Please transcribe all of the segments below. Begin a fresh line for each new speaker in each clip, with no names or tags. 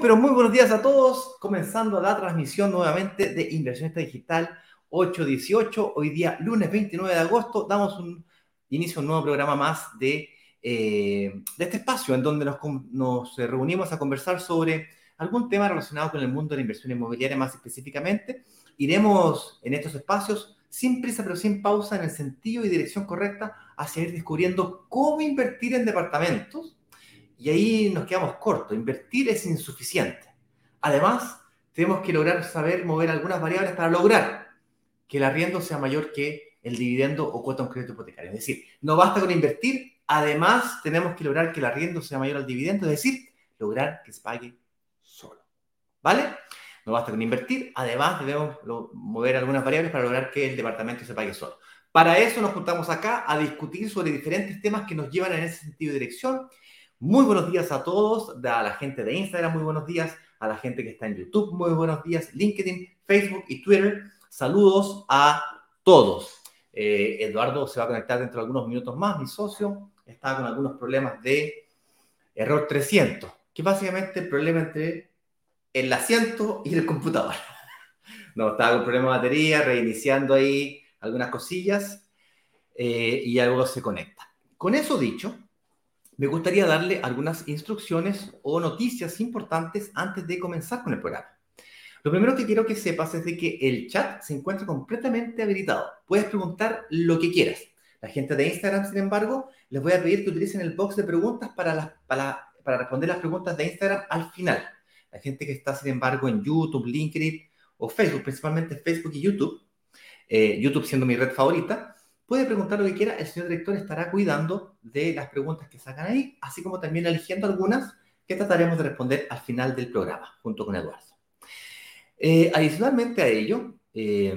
Pero muy buenos días a todos. Comenzando la transmisión nuevamente de Inversionista Digital 818. Hoy día, lunes 29 de agosto, damos un inicio a un nuevo programa más de, eh, de este espacio en donde nos, nos reunimos a conversar sobre algún tema relacionado con el mundo de la inversión inmobiliaria más específicamente. Iremos en estos espacios sin prisa pero sin pausa en el sentido y dirección correcta hacia ir descubriendo cómo invertir en departamentos y ahí nos quedamos cortos. Invertir es insuficiente. Además, tenemos que lograr saber mover algunas variables para lograr que el arriendo sea mayor que el dividendo o cuota un crédito hipotecario. Es decir, no basta con invertir, además tenemos que lograr que el arriendo sea mayor al dividendo, es decir, lograr que se pague solo. ¿Vale? No basta con invertir, además debemos mover algunas variables para lograr que el departamento se pague solo. Para eso nos juntamos acá a discutir sobre diferentes temas que nos llevan en ese sentido de dirección muy buenos días a todos, a la gente de Instagram, muy buenos días, a la gente que está en YouTube, muy buenos días, LinkedIn, Facebook y Twitter. Saludos a todos. Eh, Eduardo se va a conectar dentro de algunos minutos más, mi socio. Está con algunos problemas de error 300, que básicamente el problema entre el asiento y el computador. No, estaba con problema de batería, reiniciando ahí algunas cosillas eh, y algo se conecta. Con eso dicho, me gustaría darle algunas instrucciones o noticias importantes antes de comenzar con el programa. Lo primero que quiero que sepas es de que el chat se encuentra completamente habilitado. Puedes preguntar lo que quieras. La gente de Instagram, sin embargo, les voy a pedir que utilicen el box de preguntas para, para, responder las preguntas de Instagram al final. La gente que está, sin embargo, en YouTube, LinkedIn o Facebook, principalmente Facebook y YouTube, eh, YouTube siendo mi red favorita, Puede preguntar lo que quiera, el señor director estará cuidando de las preguntas que sacan ahí, así como también eligiendo algunas que trataremos de responder al final del programa, junto con Eduardo. Eh, adicionalmente a ello, eh,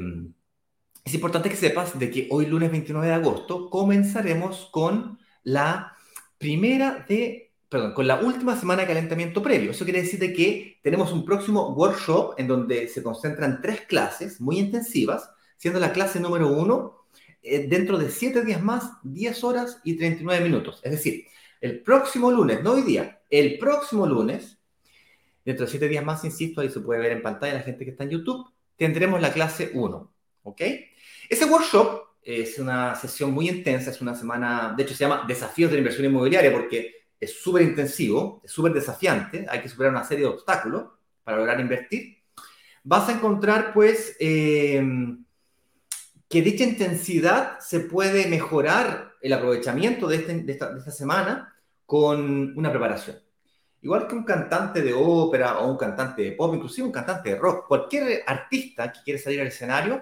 es importante que sepas de que hoy, lunes 29 de agosto, comenzaremos con la primera de, perdón, con la última semana de calentamiento previo. Eso quiere decir de que tenemos un próximo workshop en donde se concentran tres clases muy intensivas, siendo la clase número uno eh, dentro de 7 días más, 10 horas y 39 minutos. Es decir, el próximo lunes, no hoy día, el próximo lunes, dentro de 7 días más, insisto, ahí se puede ver en pantalla la gente que está en YouTube, tendremos la clase 1. ¿Ok? Ese workshop es una sesión muy intensa, es una semana, de hecho se llama Desafíos de la Inversión Inmobiliaria porque es súper intensivo, es súper desafiante, hay que superar una serie de obstáculos para lograr invertir. Vas a encontrar, pues, eh, que dicha intensidad se puede mejorar el aprovechamiento este, de, esta, semana con una preparación. Igual que un cantante de ópera o un cantante de pop, inclusive un cantante de rock, cualquier artista que quiere salir al escenario,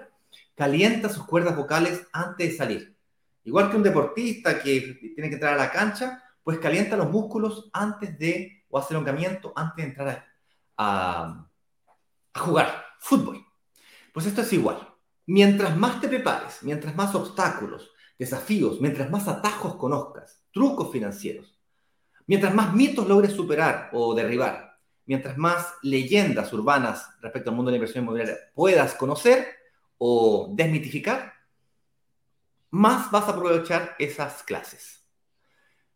calienta sus cuerdas vocales antes de salir. Igual que un deportista que tiene que entrar a la cancha, pues calienta los músculos antes de, o hace elongamiento antes de entrar a, a jugar fútbol. Pues esto es igual. Mientras más te prepares, mientras más obstáculos, desafíos, mientras más atajos conozcas, trucos financieros, mientras más mitos logres superar o derribar, mientras más leyendas urbanas respecto al mundo de la inversión inmobiliaria puedas conocer o desmitificar, más vas a aprovechar esas clases.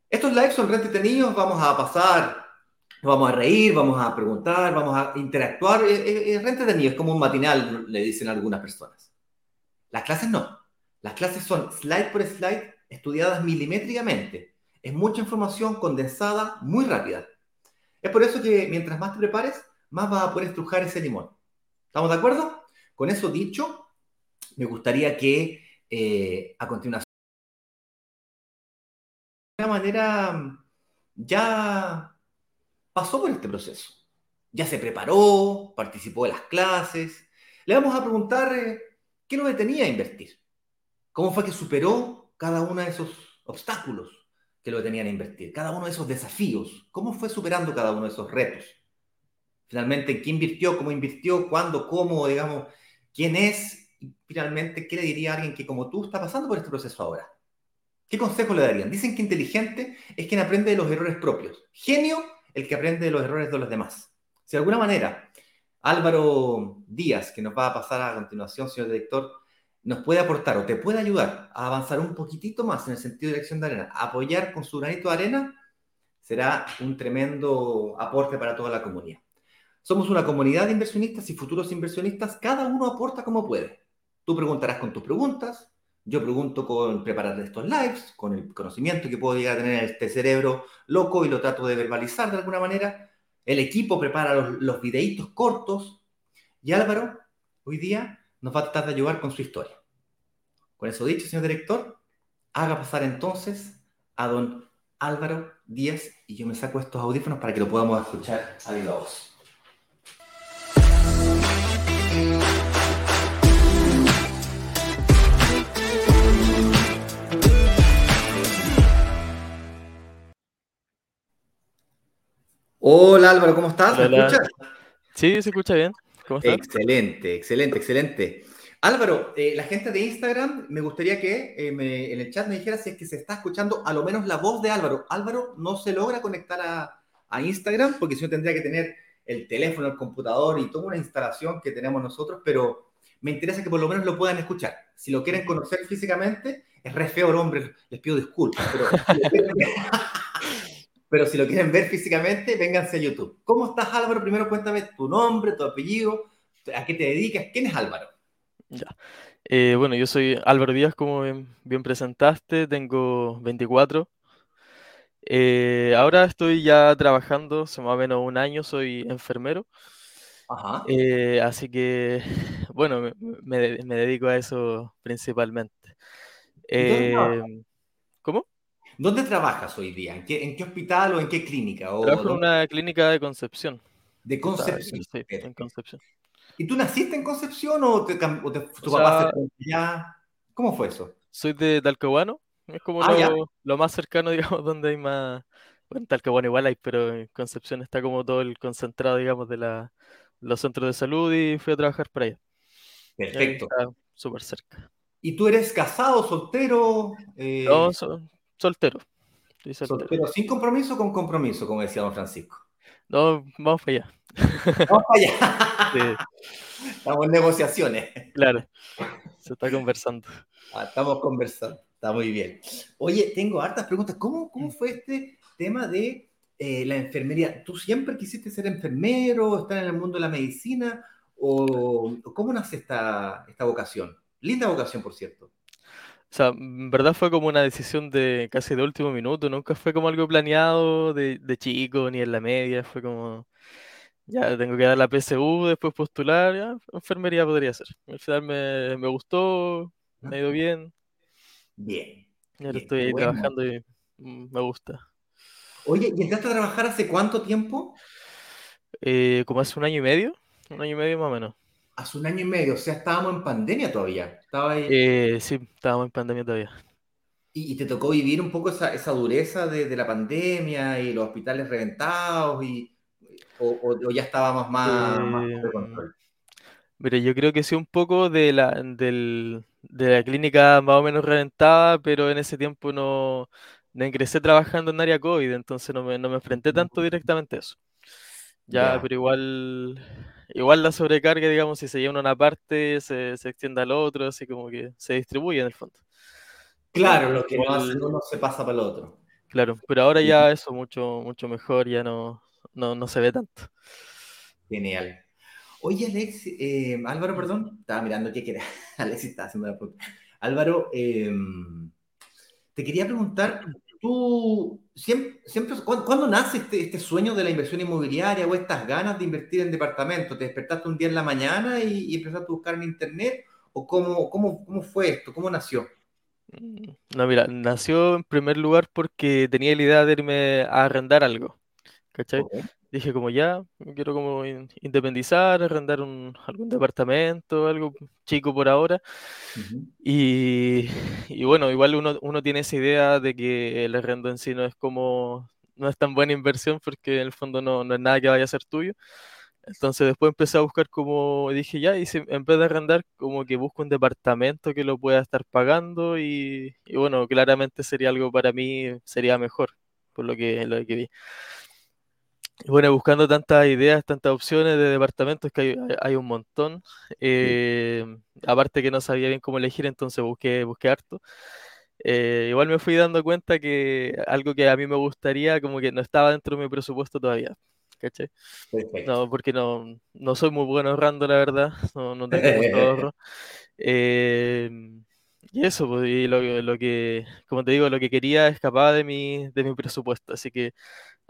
Estos lives son re entretenidos, vamos a pasar, vamos a reír, vamos a preguntar, vamos a interactuar, es, re entretenido, es como un matinal, le dicen algunas personas. Las clases no. Las clases son slide por slide, estudiadas milimétricamente. Es mucha información condensada, muy rápida. Es por eso que mientras más te prepares, más vas a poder estrujar ese limón. ¿Estamos de acuerdo? Con eso dicho, me gustaría que eh, a continuación, de alguna manera, ya pasó por este proceso. Ya se preparó, participó de las clases. Le vamos a preguntar eh, ¿Qué lo detenía a invertir? ¿Cómo fue que superó cada uno de esos obstáculos que lo detenían a invertir? Cada uno de esos desafíos. ¿Cómo fue superando cada uno de esos retos? Finalmente, ¿qué invirtió? ¿Cómo invirtió? ¿Cuándo? ¿Cómo? Digamos, ¿quién es? Finalmente, ¿qué le diría a alguien que como tú está pasando por este proceso ahora? ¿Qué consejo le darían? Dicen que inteligente es quien aprende de los errores propios. Genio, el que aprende de los errores de los demás. Si de alguna manera Álvaro Díaz, que nos va a pasar a continuación, señor director, nos puede aportar o te puede ayudar a avanzar un poquitito más en el sentido de dirección de arena, apoyar con su granito de arena, será un tremendo aporte para toda la comunidad. Somos una comunidad de inversionistas y futuros inversionistas, cada uno aporta como puede. Tú preguntarás con tus preguntas, yo pregunto con preparar estos lives, con el conocimiento que puedo llegar a tener en este cerebro loco y lo trato de verbalizar de alguna manera. El equipo prepara los, los videitos cortos y Álvaro hoy día nos va a tratar de ayudar con su historia. Con eso dicho, señor director, haga pasar entonces a don Álvaro Díaz y yo me saco estos audífonos para que lo podamos escuchar a viva voz. Hola Álvaro, ¿cómo estás? ¿Me escuchas?
Sí, se escucha bien.
¿Cómo estás? Excelente, excelente, excelente. Álvaro, eh, la gente de Instagram, me gustaría que eh, me, en el chat me dijera si es que se está escuchando a lo menos la voz de Álvaro. Álvaro no se logra conectar a, a Instagram porque si no tendría que tener el teléfono, el computador y toda una instalación que tenemos nosotros, pero me interesa que por lo menos lo puedan escuchar. Si lo quieren conocer físicamente, es re feo el hombre, les pido disculpas, pero, pero si lo quieren ver físicamente, vénganse a YouTube. ¿Cómo estás Álvaro? Primero cuéntame tu nombre, tu apellido, a qué te dedicas, quién es Álvaro.
Ya. Eh, bueno, yo soy Álvaro Díaz, como bien, presentaste, tengo 24. Eh, ahora estoy ya trabajando, hace más o menos un año, soy enfermero.
Ajá.
Eh, así que, bueno, me, dedico a eso principalmente.
¿Dónde trabajas hoy día? ¿En qué, hospital o en qué clínica?
Trabajo en una clínica de Concepción.
De Concepción.
Sí, en Concepción.
¿Y tú naciste en Concepción o, te, tu papá se ya? ¿Cómo fue eso?
Soy de Talcahuano, es como ah, lo, más cercano, digamos, donde hay más... Bueno, Talcahuano igual hay, pero en Concepción está como todo el concentrado, digamos, de la, los centros de salud y fui a trabajar para allá.
Perfecto.
Súper cerca.
¿Y tú eres casado, soltero?
Eh... No, soltero.
soltero. Soltero, sin compromiso con compromiso, como decía don Francisco.
No, vamos para allá.
Vamos para allá. Estamos en negociaciones.
Claro, se está conversando.
Ah, estamos conversando, está muy bien. Oye, tengo hartas preguntas. ¿Cómo, cómo fue este tema de eh, la enfermería? ¿Tú siempre quisiste ser enfermero, estar en el mundo de la medicina? ¿O cómo nace esta, esta vocación? Linda vocación, por cierto.
O sea, en verdad fue como una decisión de casi de último minuto, nunca fue como algo planeado de, de chico ni en la media, fue como, ya tengo que dar la PSU, después postular, ya, enfermería podría ser. Al final me, me gustó, me ha ido bien.
Bien.
Y ahora estoy ahí trabajando y mm, me gusta.
Oye, ¿y entraste a trabajar hace cuánto tiempo?
Eh, como hace un año y medio, un año y medio más o menos
hace un año y medio, o sea, estábamos en pandemia todavía. Estaba ahí...
Eh, sí, estábamos en pandemia todavía.
¿Y, te tocó vivir un poco esa, esa dureza de, la pandemia y los hospitales reventados? Y, o, ya estábamos más, más
eh, control? Mire, yo creo que sí un poco de la, del, de la clínica más o menos reventada, pero en ese tiempo no, no ingresé trabajando en área COVID, entonces no me, no me enfrenté tanto directamente a eso. Ya, pero igual igual la sobrecarga, digamos, si se lleva una parte, se, se extiende al otro, así como que se distribuye en el fondo.
Claro, lo que no hace uno se pasa para el otro.
Claro, pero ahora ya eso mucho, mucho mejor, ya no, no, se ve tanto.
Genial. Oye, Alex, eh, Álvaro, perdón, estaba mirando qué quería. Alex está haciendo la pregunta. Álvaro, em, te quería preguntar, tú siempre, siempre ¿cuándo, nace este, este, sueño de la inversión inmobiliaria o estas ganas de invertir en departamento? ¿Te despertaste un día en la mañana y, empezaste a buscar en internet? ¿O cómo, cómo, cómo fue esto? ¿Cómo nació?
No, mira, nació en primer lugar porque tenía la idea de irme a arrendar algo. ¿Cachai? Dije como ya, quiero como independizar, arrendar un, algún departamento, algo chico por ahora. y, bueno, igual uno, uno tiene esa idea de que el arrendo en sí no es como, no es tan buena inversión porque en el fondo no, no es nada que vaya a ser tuyo. Entonces después empecé a buscar como dije ya, y en vez de arrendar, como que busco un departamento que lo pueda estar pagando y, y bueno, claramente sería algo para mí, sería mejor, por lo que, lo que vi. Bueno, buscando tantas ideas, tantas opciones de departamentos que hay, un montón. Eh, aparte que no sabía bien cómo elegir, entonces busqué, busqué harto. eh, igual me fui dando cuenta que algo que a mí me gustaría como que no estaba dentro de mi presupuesto todavía. ¿Cachai? No, porque no, no soy muy bueno ahorrando, la verdad. No, no tengo mucho ahorro. Eh, y eso, pues, y lo, lo, que, como te digo, lo que quería escapaba de mi, de mi presupuesto. Así que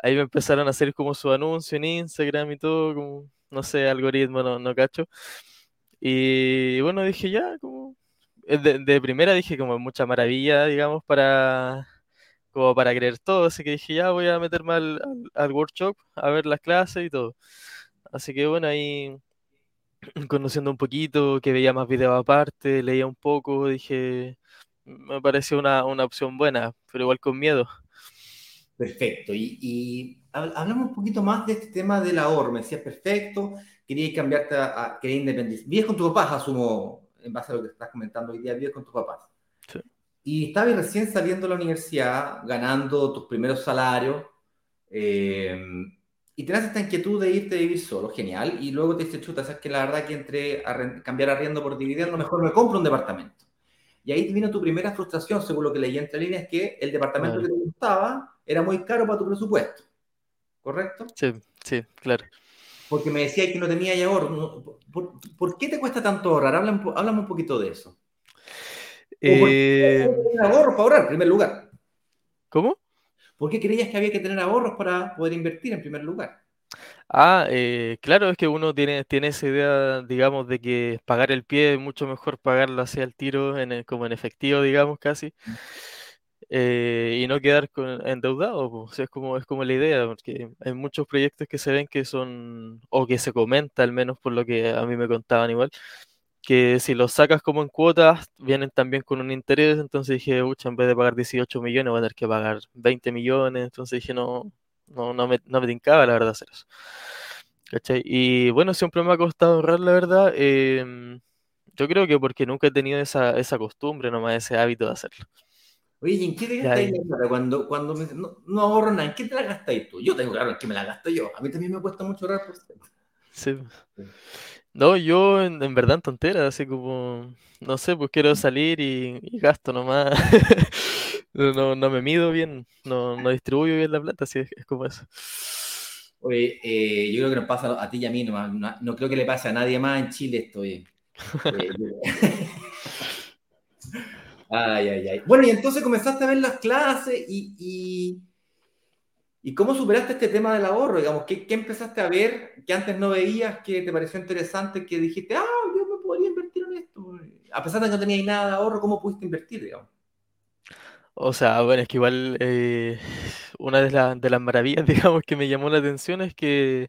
ahí me empezaron a hacer como su anuncio en Instagram y todo, como, no sé, algoritmo, no, no cacho. Y bueno, dije ya, como eh, de, primera dije como mucha maravilla, digamos, para como para creer todo, así que dije ya voy a meterme al, al, workshop a ver las clases y todo. Así que bueno, ahí conociendo un poquito, que veía más videos aparte, leía un poco, dije, me pareció una, una opción buena, pero igual con miedo.
Perfecto. Y, y, hablamos un poquito más de este tema del ahorro. Me decías, perfecto, querías cambiarte a, a querías independencia. Vives con tus papás, asumo, en base a lo que estás comentando hoy día, vives con tus papás. Sí. Y estabas recién saliendo de la universidad, ganando tus primeros salarios, eh, y tenías esta inquietud de irte a vivir solo, genial, y luego te dices, chuta, sabes que la verdad que entre a cambiar arriendo por dividiendo, mejor me compro un departamento. Y ahí vino tu primera frustración, según lo que leí entre líneas, que el departamento que te gustaba era muy caro para tu presupuesto. ¿Correcto?
Sí, sí, claro.
Porque me decías que no tenía ya ahorro. ¿Por, qué te cuesta tanto ahorrar? Háblame, un poquito de eso. Eh... ahorros para ahorrar, en primer lugar?
¿Cómo?
¿Por qué creías que había que tener ahorros para poder invertir en primer lugar?
Ah, eh, claro, es que uno tiene, tiene esa idea, digamos, de que pagar el pie es mucho mejor pagarlo así al tiro, en como en efectivo, digamos, casi, eh, y no quedar con, endeudado, es como, es como la idea, porque hay muchos proyectos que se ven que son, o que se comenta, al menos por lo que a mí me contaban igual, que si los sacas como en cuotas, vienen también con un interés, entonces dije, ucha, en vez de pagar 18 millones, voy a tener que pagar 20 millones, entonces dije, no, no, no me, no me tincaba la verdad hacer eso. ¿Cachai? Y bueno, siempre me ha costado ahorrar, la verdad. Em, yo creo que porque nunca he tenido esa, esa costumbre, nomás ese hábito de hacerlo.
Oye, ¿en qué te gastáis la Cuando, cuando no, ahorro nada, ¿en qué te la gastáis tú? Yo tengo claro en qué me la gasto yo. A mí también me cuesta mucho ahorrar por
Sí. No, yo en, verdad en tonteras, así como, no sé, pues quiero salir y, gasto nomás. no, no me mido bien, no, no distribuyo bien la plata, así es, como eso.
Oye, eh, yo creo que nos pasa a ti y a mí nomás, no, creo que le pase a nadie más en Chile esto, oye. Eh, ay, ay, ay. Bueno, y entonces comenzaste a ver las clases y ¿Y cómo superaste este tema del ahorro? Digamos, ¿qué, empezaste a ver que antes no veías, que te pareció interesante, que dijiste, ah, yo me podría invertir en esto? A pesar de que no tenías nada de ahorro, ¿cómo pudiste invertir, digamos?
O sea, bueno, es que igual eh, una de, de, las maravillas, digamos, que me llamó la atención es que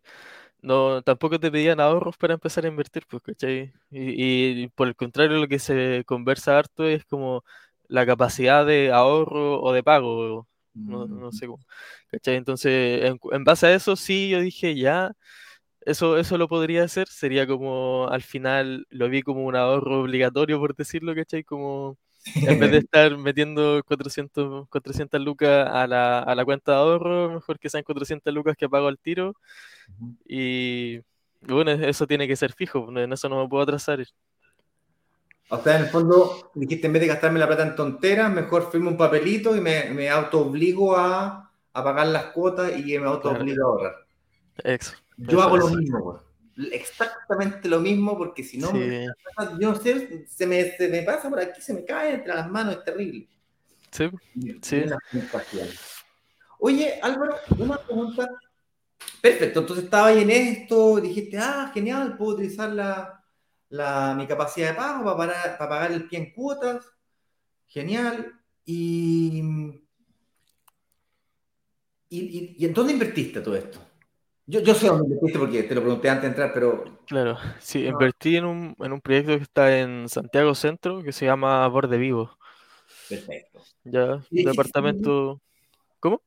no tampoco te pedían ahorros para empezar a invertir, pues, ¿cachai? Y, y por el contrario, lo que se conversa harto es como la capacidad de ahorro o de pago no, no sé cómo. ¿Cachai? Entonces, en, base a eso, sí, yo dije, ya, eso, eso lo podría hacer. Sería como, al final, lo vi como un ahorro obligatorio, por decirlo, ¿cachai? Como, en vez de estar metiendo 400, 400 lucas a la, a la cuenta de ahorro, mejor que sean 400 lucas que pago al tiro. Y bueno, eso tiene que ser fijo, en eso no me puedo atrasar.
O sea, en el fondo, dijiste, en vez de gastarme la plata en tonteras, mejor firmo un papelito y me, me auto obligo a, a, pagar las cuotas y me auto obligo a ahorrar. Yo hago lo mismo, Exactamente lo mismo, porque si no, yo no sé, se me, se me pasa por aquí, se me cae entre las manos, es terrible.
Sí, sí.
Oye, Álvaro, una pregunta. Perfecto, entonces estaba ahí en esto, dijiste, ah, genial, puedo utilizar la, mi capacidad de pago para, pagar el pie en cuotas. Genial. Y, y, en dónde invertiste todo esto? Yo, yo sé dónde invertiste porque te lo pregunté antes de entrar, pero...
Claro, sí, invertí en un, en un proyecto que está en Santiago Centro que se llama Borde Vivo.
Perfecto.
Ya, departamento... ¿Cómo?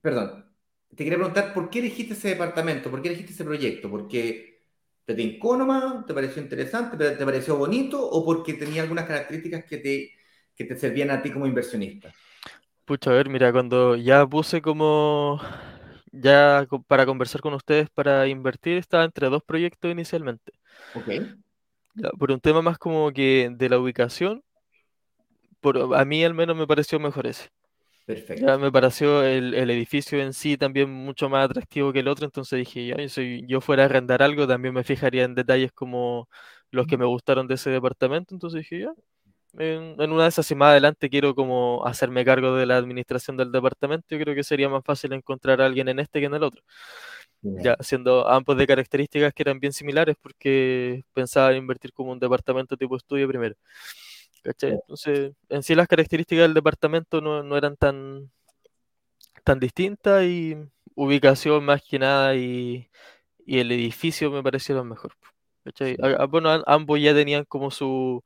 Perdón, te quería preguntar, ¿por qué elegiste ese departamento? ¿Por qué elegiste ese proyecto? Porque ¿Te tincó nomás? ¿Te pareció interesante? ¿Te, pareció bonito? ¿O porque tenía algunas características que te, que te servían a ti como inversionista?
Pucha, a ver, mira, cuando ya puse como ya para conversar con ustedes para invertir, estaba entre dos proyectos inicialmente.
Ok.
por un tema más como que de la ubicación, por, a mí al menos me pareció mejor ese.
Perfecto.
Ya me pareció el, edificio en sí también mucho más atractivo que el otro, entonces dije, ya, si yo fuera a arrendar algo, también me fijaría en detalles como los que me gustaron de ese departamento, entonces dije, ya, en, una de esas y más adelante quiero como hacerme cargo de la administración del departamento, yo creo que sería más fácil encontrar a alguien en este que en el otro. Ya, siendo ambos de características que eran bien similares porque pensaba invertir como un departamento tipo estudio primero. Entonces, en sí las características del departamento no, eran tan, tan distintas y ubicación más que nada y, el edificio me parecieron mejor. bueno, ambos ya tenían como su...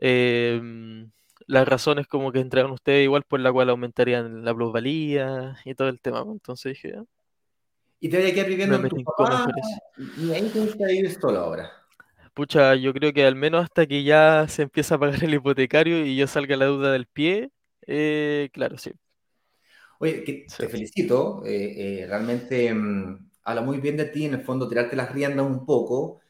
Em, las razones como que entregan ustedes igual por la cual aumentarían la plusvalía y todo el tema. Entonces dije...
¿Y te voy a quedar viviendo en tu papá? ¿Y ahí te gusta vivir solo ahora?
Pucha, yo creo que al menos hasta que ya se empieza a pagar el hipotecario y yo salga la duda del pie, eh, claro, sí.
Oye, te felicito, eh, eh, realmente mm, habla muy bien de ti, en el fondo tirarte las riendas un poco,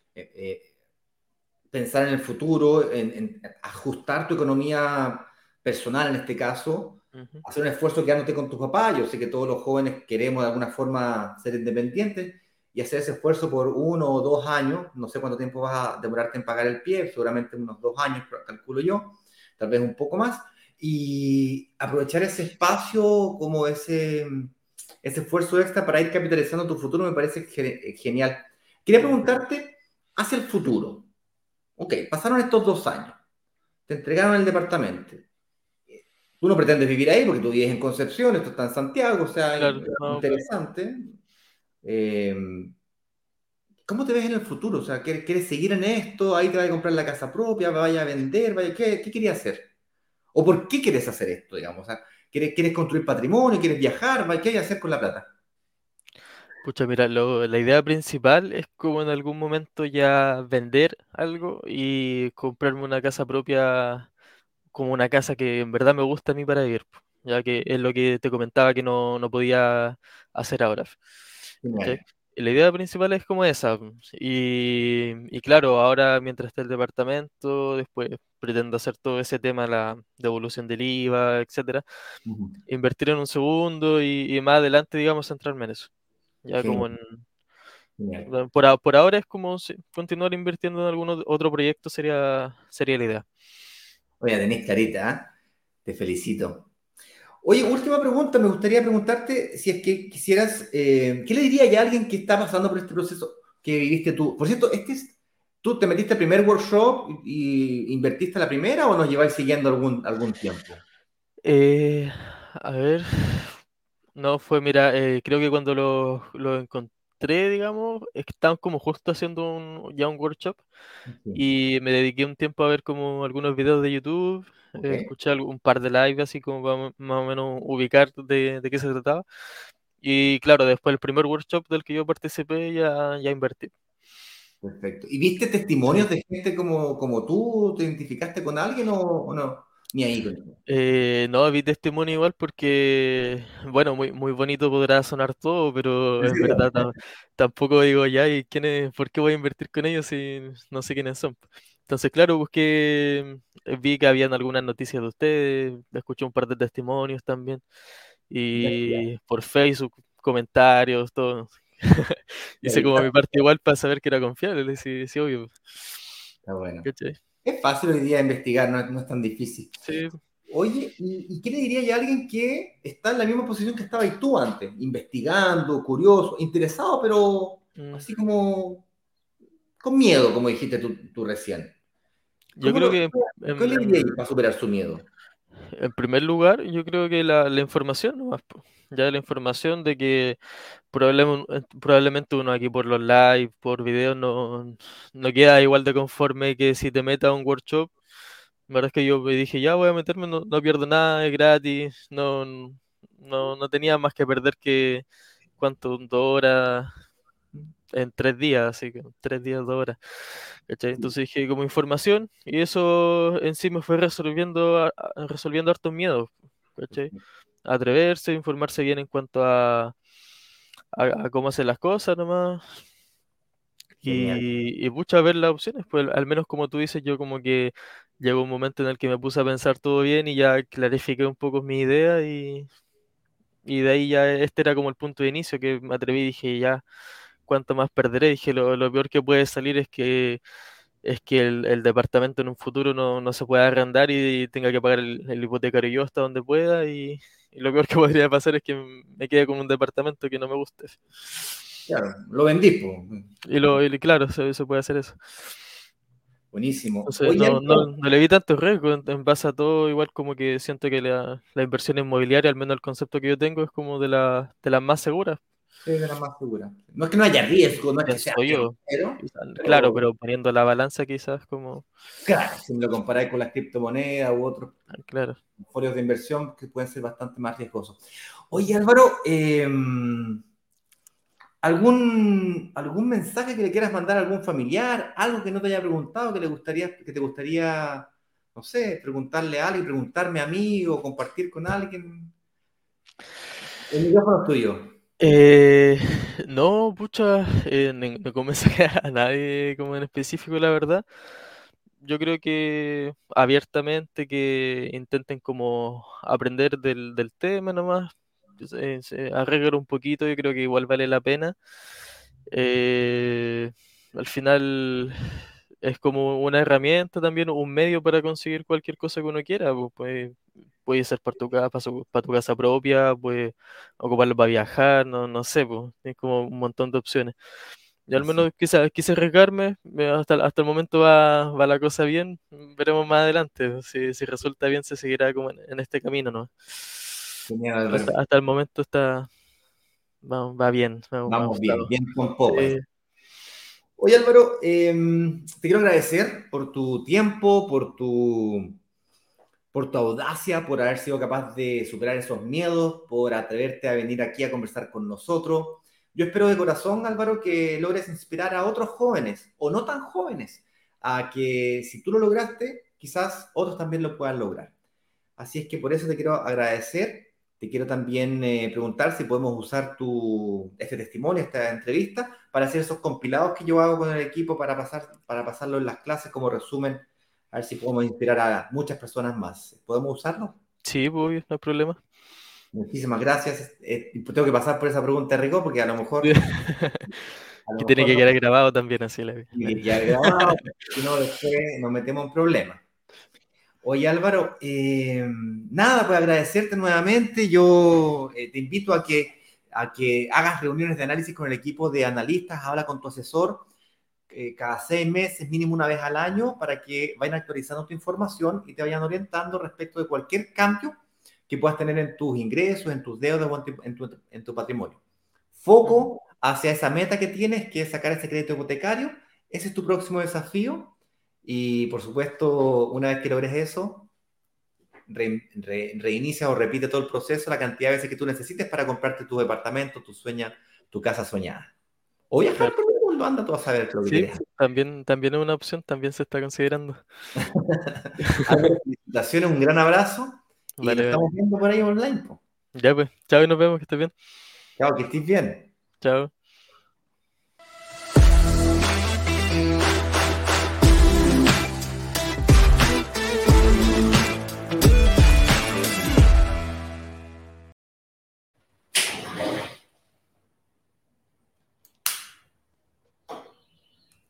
pensar en el futuro, en, ajustar tu economía personal en este caso, hacer un esfuerzo quedándote con tus papás, yo sé que todos los jóvenes queremos de alguna forma ser independientes, y hacer ese esfuerzo por uno o dos años, no sé cuánto tiempo vas a demorarte en pagar el pie, seguramente unos dos años, calculo yo, tal vez un poco más, y aprovechar ese espacio como ese, ese esfuerzo extra para ir capitalizando tu futuro me parece genial. Quería preguntarte hacia el futuro. Ok, pasaron estos dos años, te entregaron el departamento. Tú no pretendes vivir ahí porque tú vives en Concepción, esto está en Santiago, o sea, interesante. Em, ¿Cómo te ves en el futuro? O sea, ¿quieres seguir en esto? ¿Ahí te vas a comprar la casa propia? ¿Vaya a vender? Vaya, ¿qué, ¿Qué querías hacer? ¿O por qué quieres hacer esto, digamos? ¿quieres, ¿Quieres construir patrimonio? ¿Quieres viajar? ¿Qué hay que hacer con la plata?
Pucha, mira, la idea principal es como en algún momento ya vender algo y comprarme una casa propia, como una casa que en verdad me gusta a mí para vivir, ya que es lo que te comentaba que no, no podía hacer ahora. La idea principal es como esa. Y, claro, ahora mientras está el departamento, después pretendo hacer todo ese tema, la devolución del IVA, etcétera, invertir en un segundo y, más adelante, digamos, centrarme en eso. Ya como en, por, por, ahora es como continuar invirtiendo en algún otro proyecto sería, sería la idea.
Oye, tenés carita, ¿eh? te felicito. Oye, última pregunta, me gustaría preguntarte si es que quisieras, eh, ¿qué le diría a alguien que está pasando por este proceso que viviste tú? Por cierto, este es, ¿tú te metiste al primer workshop y invertiste la primera o nos lleváis siguiendo algún, algún tiempo?
Eh, a ver, no fue, mira, eh, creo que cuando lo, lo encontré, digamos, estaban como justo haciendo un, ya un workshop y me dediqué un tiempo a ver como algunos videos de YouTube eh, escuché un par de live así como para más o menos ubicar de, qué se trataba. Y claro, después el primer workshop del que yo participé ya, ya invertí.
Perfecto. ¿Y viste testimonios de gente como, como tú? ¿Te identificaste con alguien o, no? Ni ahí.
Eh, no, vi testimonio igual porque, bueno, muy, muy bonito podrá sonar todo, pero en verdad tampoco digo ya, ¿y quién ¿por qué voy a invertir con ellos si no sé quiénes son? Entonces, claro, busqué, eh, vi que habían algunas noticias de ustedes, escuché un par de testimonios también, y por Facebook, comentarios, todo. Hice como mi parte igual para saber que era confiable, sí, sí obvio.
Está bueno. Es fácil hoy día investigar, no, es tan difícil.
Sí.
Oye, ¿y, qué le diría a alguien que está en la misma posición que estabas tú antes? Investigando, curioso, interesado, pero mm. así como con miedo, como dijiste tú recién.
Yo creo que...
¿Qué le diría para superar su miedo?
En primer lugar, yo creo que la, información nomás, ya la información de que probablemente, uno aquí por los live, por videos, no, no queda igual de conforme que si te metas a un workshop. La verdad es que yo dije, ya voy a meterme, no, no pierdo nada, es gratis, no, no, no tenía más que perder que, ¿cuánto? Dos horas, en tres días, así que tres días, dos horas. Entonces dije como información y eso en sí me fue resolviendo, resolviendo hartos miedos. Atreverse, informarse bien en cuanto a, a, cómo hacer las cosas nomás. Y, y muchas ver las opciones, pues al menos como tú dices, yo como que llegó un momento en el que me puse a pensar todo bien y ya clarifiqué un poco mi idea y, y de ahí ya este era como el punto de inicio que me atreví y dije ya, ¿cuánto más perderé? Dije, lo, lo peor que puede salir es que es que el, departamento en un futuro no, se pueda arrendar y tenga que pagar el, hipotecario yo hasta donde pueda y, lo peor que podría pasar es que me quede con un departamento que no me guste.
Claro, lo vendí.
Y, lo, claro, se, puede hacer eso.
Buenísimo.
no, le vi tanto riesgo en, base a todo, igual como que siento que la, inversión inmobiliaria, al menos el concepto que yo tengo, es como de, la, de las más seguras.
De las más seguras. No es que no haya riesgo, no es que sea
yo. Claro, pero poniendo la balanza quizás como...
Claro, si me lo comparáis con las criptomonedas u otros
ah, claro.
folios de inversión que pueden ser bastante más riesgosos. Oye Álvaro, eh, ¿Algún, ¿Algún mensaje que le quieras mandar a algún familiar? ¿Algo que no te haya preguntado que, le gustaría, que te gustaría, no sé, preguntarle a alguien, preguntarme a mí o compartir con alguien? El micrófono es tuyo.
Eh, no, pucha, eh, no, no a nadie como en específico, la verdad. Yo creo que abiertamente que intenten como aprender del, del tema nomás, eh, un poquito, yo creo que igual vale la pena. Eh, al final es como una herramienta también, un medio para conseguir cualquier cosa que uno quiera. Pues, puede, ser para tu, casa, para tu casa propia, puede ocuparlo para viajar, no, no sé, pues, es como un montón de opciones. Y al menos quise, quise arriesgarme, hasta, hasta el momento va, va, la cosa bien, veremos más adelante, si, si resulta bien se seguirá como en, en este camino, ¿no? hasta, el momento está va, bien.
Vamos bien, bien con poco. Oye Álvaro, em, te quiero agradecer por tu tiempo, por tu, por tu audacia, por haber sido capaz de superar esos miedos, por atreverte a venir aquí a conversar con nosotros. Yo espero de corazón, Álvaro, que logres inspirar a otros jóvenes o no tan jóvenes a que si tú lo lograste, quizás otros también lo puedan lograr. Así es que por eso te quiero agradecer te quiero también eh, preguntar si podemos usar tu, este testimonio, esta entrevista, para hacer esos compilados que yo hago con el equipo para, pasar, para pasarlo en las clases como resumen, a ver si podemos inspirar a muchas personas más. ¿Podemos usarlo?
Sí, obvio, no hay problema.
Muchísimas gracias. Eh, tengo que pasar por esa pregunta, Rico, porque a lo mejor...
que tiene que quedar grabado también, así la
Y ya grabado, si no, después nos metemos en problemas. Oye Álvaro, eh, nada, pues agradecerte nuevamente. Yo eh, te invito a que, a que hagas reuniones de análisis con el equipo de analistas, habla con tu asesor eh, cada seis meses, mínimo una vez al año, para que vayan actualizando tu información y te vayan orientando respecto de cualquier cambio que puedas tener en tus ingresos, en tus deudas o en tu, en tu patrimonio. Foco hacia esa meta que tienes, que es sacar ese crédito hipotecario. Ese es tu próximo desafío y por supuesto, una vez que logres eso, reinicia o repite todo el proceso la cantidad de veces que tú necesites para comprarte tu departamento, tu sueña, tu casa soñada. O viajar por mundo, anda tú a saber lo que sí,
También, también es una opción, también se está considerando.
Felicitaciones, un gran abrazo. Y estamos viendo por ahí online.
Ya pues, chao y nos vemos, que estés bien.
Chao, que estés bien.
Chao.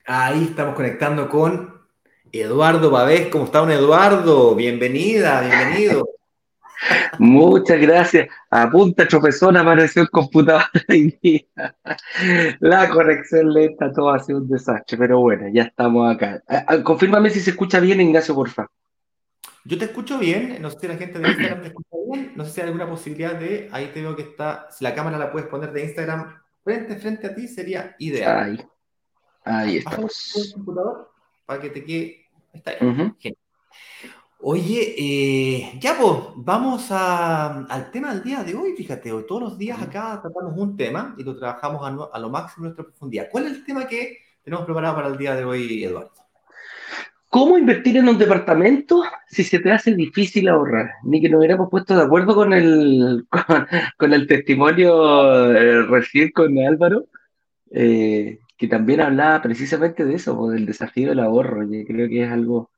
Ahí estamos conectando con Eduardo Babés. ¿Cómo está un Eduardo? Bienvenida, bienvenido.
Muchas gracias. A punta tropezón apareció el computador La corrección lenta, todo ha sido un desastre, pero bueno, ya estamos acá. Ah, ah, confírmame si se escucha bien, Ignacio, porfa.
Yo te escucho bien, no sé si la gente de Instagram te escucha bien, no sé si hay alguna posibilidad de, ahí te veo que está, si la cámara la puedes poner de Instagram frente, frente a ti, sería ideal.
Ahí. Ahí estamos.
computador para que te quede. Está ahí. Oye, eh, ya pues, vamos al tema del día de hoy. Fíjate, hoy todos los días acá tratamos un tema y lo trabajamos a, lo máximo en nuestra profundidad. ¿Cuál es el tema que tenemos preparado para el día de hoy, Eduardo?
¿Cómo invertir en un departamento si se te hace difícil ahorrar? Ni que nos hubiéramos puesto de acuerdo con el, con, el testimonio eh, recién con Álvaro. Eh, que también hablaba precisamente de eso, del desafío del ahorro. y creo que es algo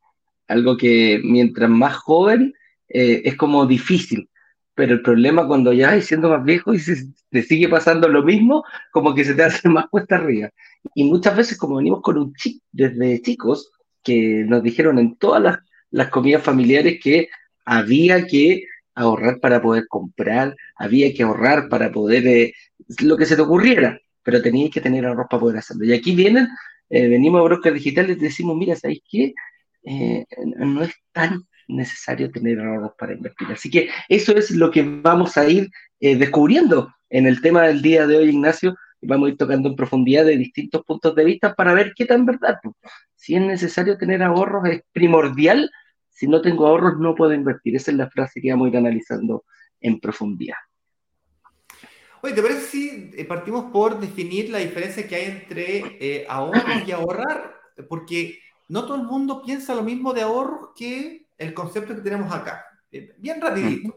algo que mientras más joven eh, es como difícil, pero el problema cuando ya y siendo más viejo y se, te sigue pasando lo mismo, como que se te hace más cuesta arriba. Y muchas veces como venimos con un chip desde chicos, que nos dijeron en todas las, las comidas familiares que había que ahorrar para poder comprar, había que ahorrar para poder eh, lo que se te ocurriera, pero tenías que tener ahorros para poder hacerlo. Y aquí vienen, eh, venimos a Brokers Digitales y decimos, mira, ¿sabéis qué? Eh, no es tan necesario tener ahorros para invertir. Así que eso es lo que vamos a ir descubriendo en el tema del día de hoy, Ignacio, vamos a ir tocando en profundidad de distintos puntos de vista para ver qué tan verdad. Si es necesario tener ahorros, es primordial si no tengo ahorros no puedo invertir. Esa es la frase que vamos a ir analizando en profundidad.
Oye, ¿te parece si eh, partimos por definir la diferencia que hay entre eh, ahorros y ahorrar? Porque no todo el mundo piensa lo mismo de ahorros que el concepto que tenemos acá. Eh, bien rapidito.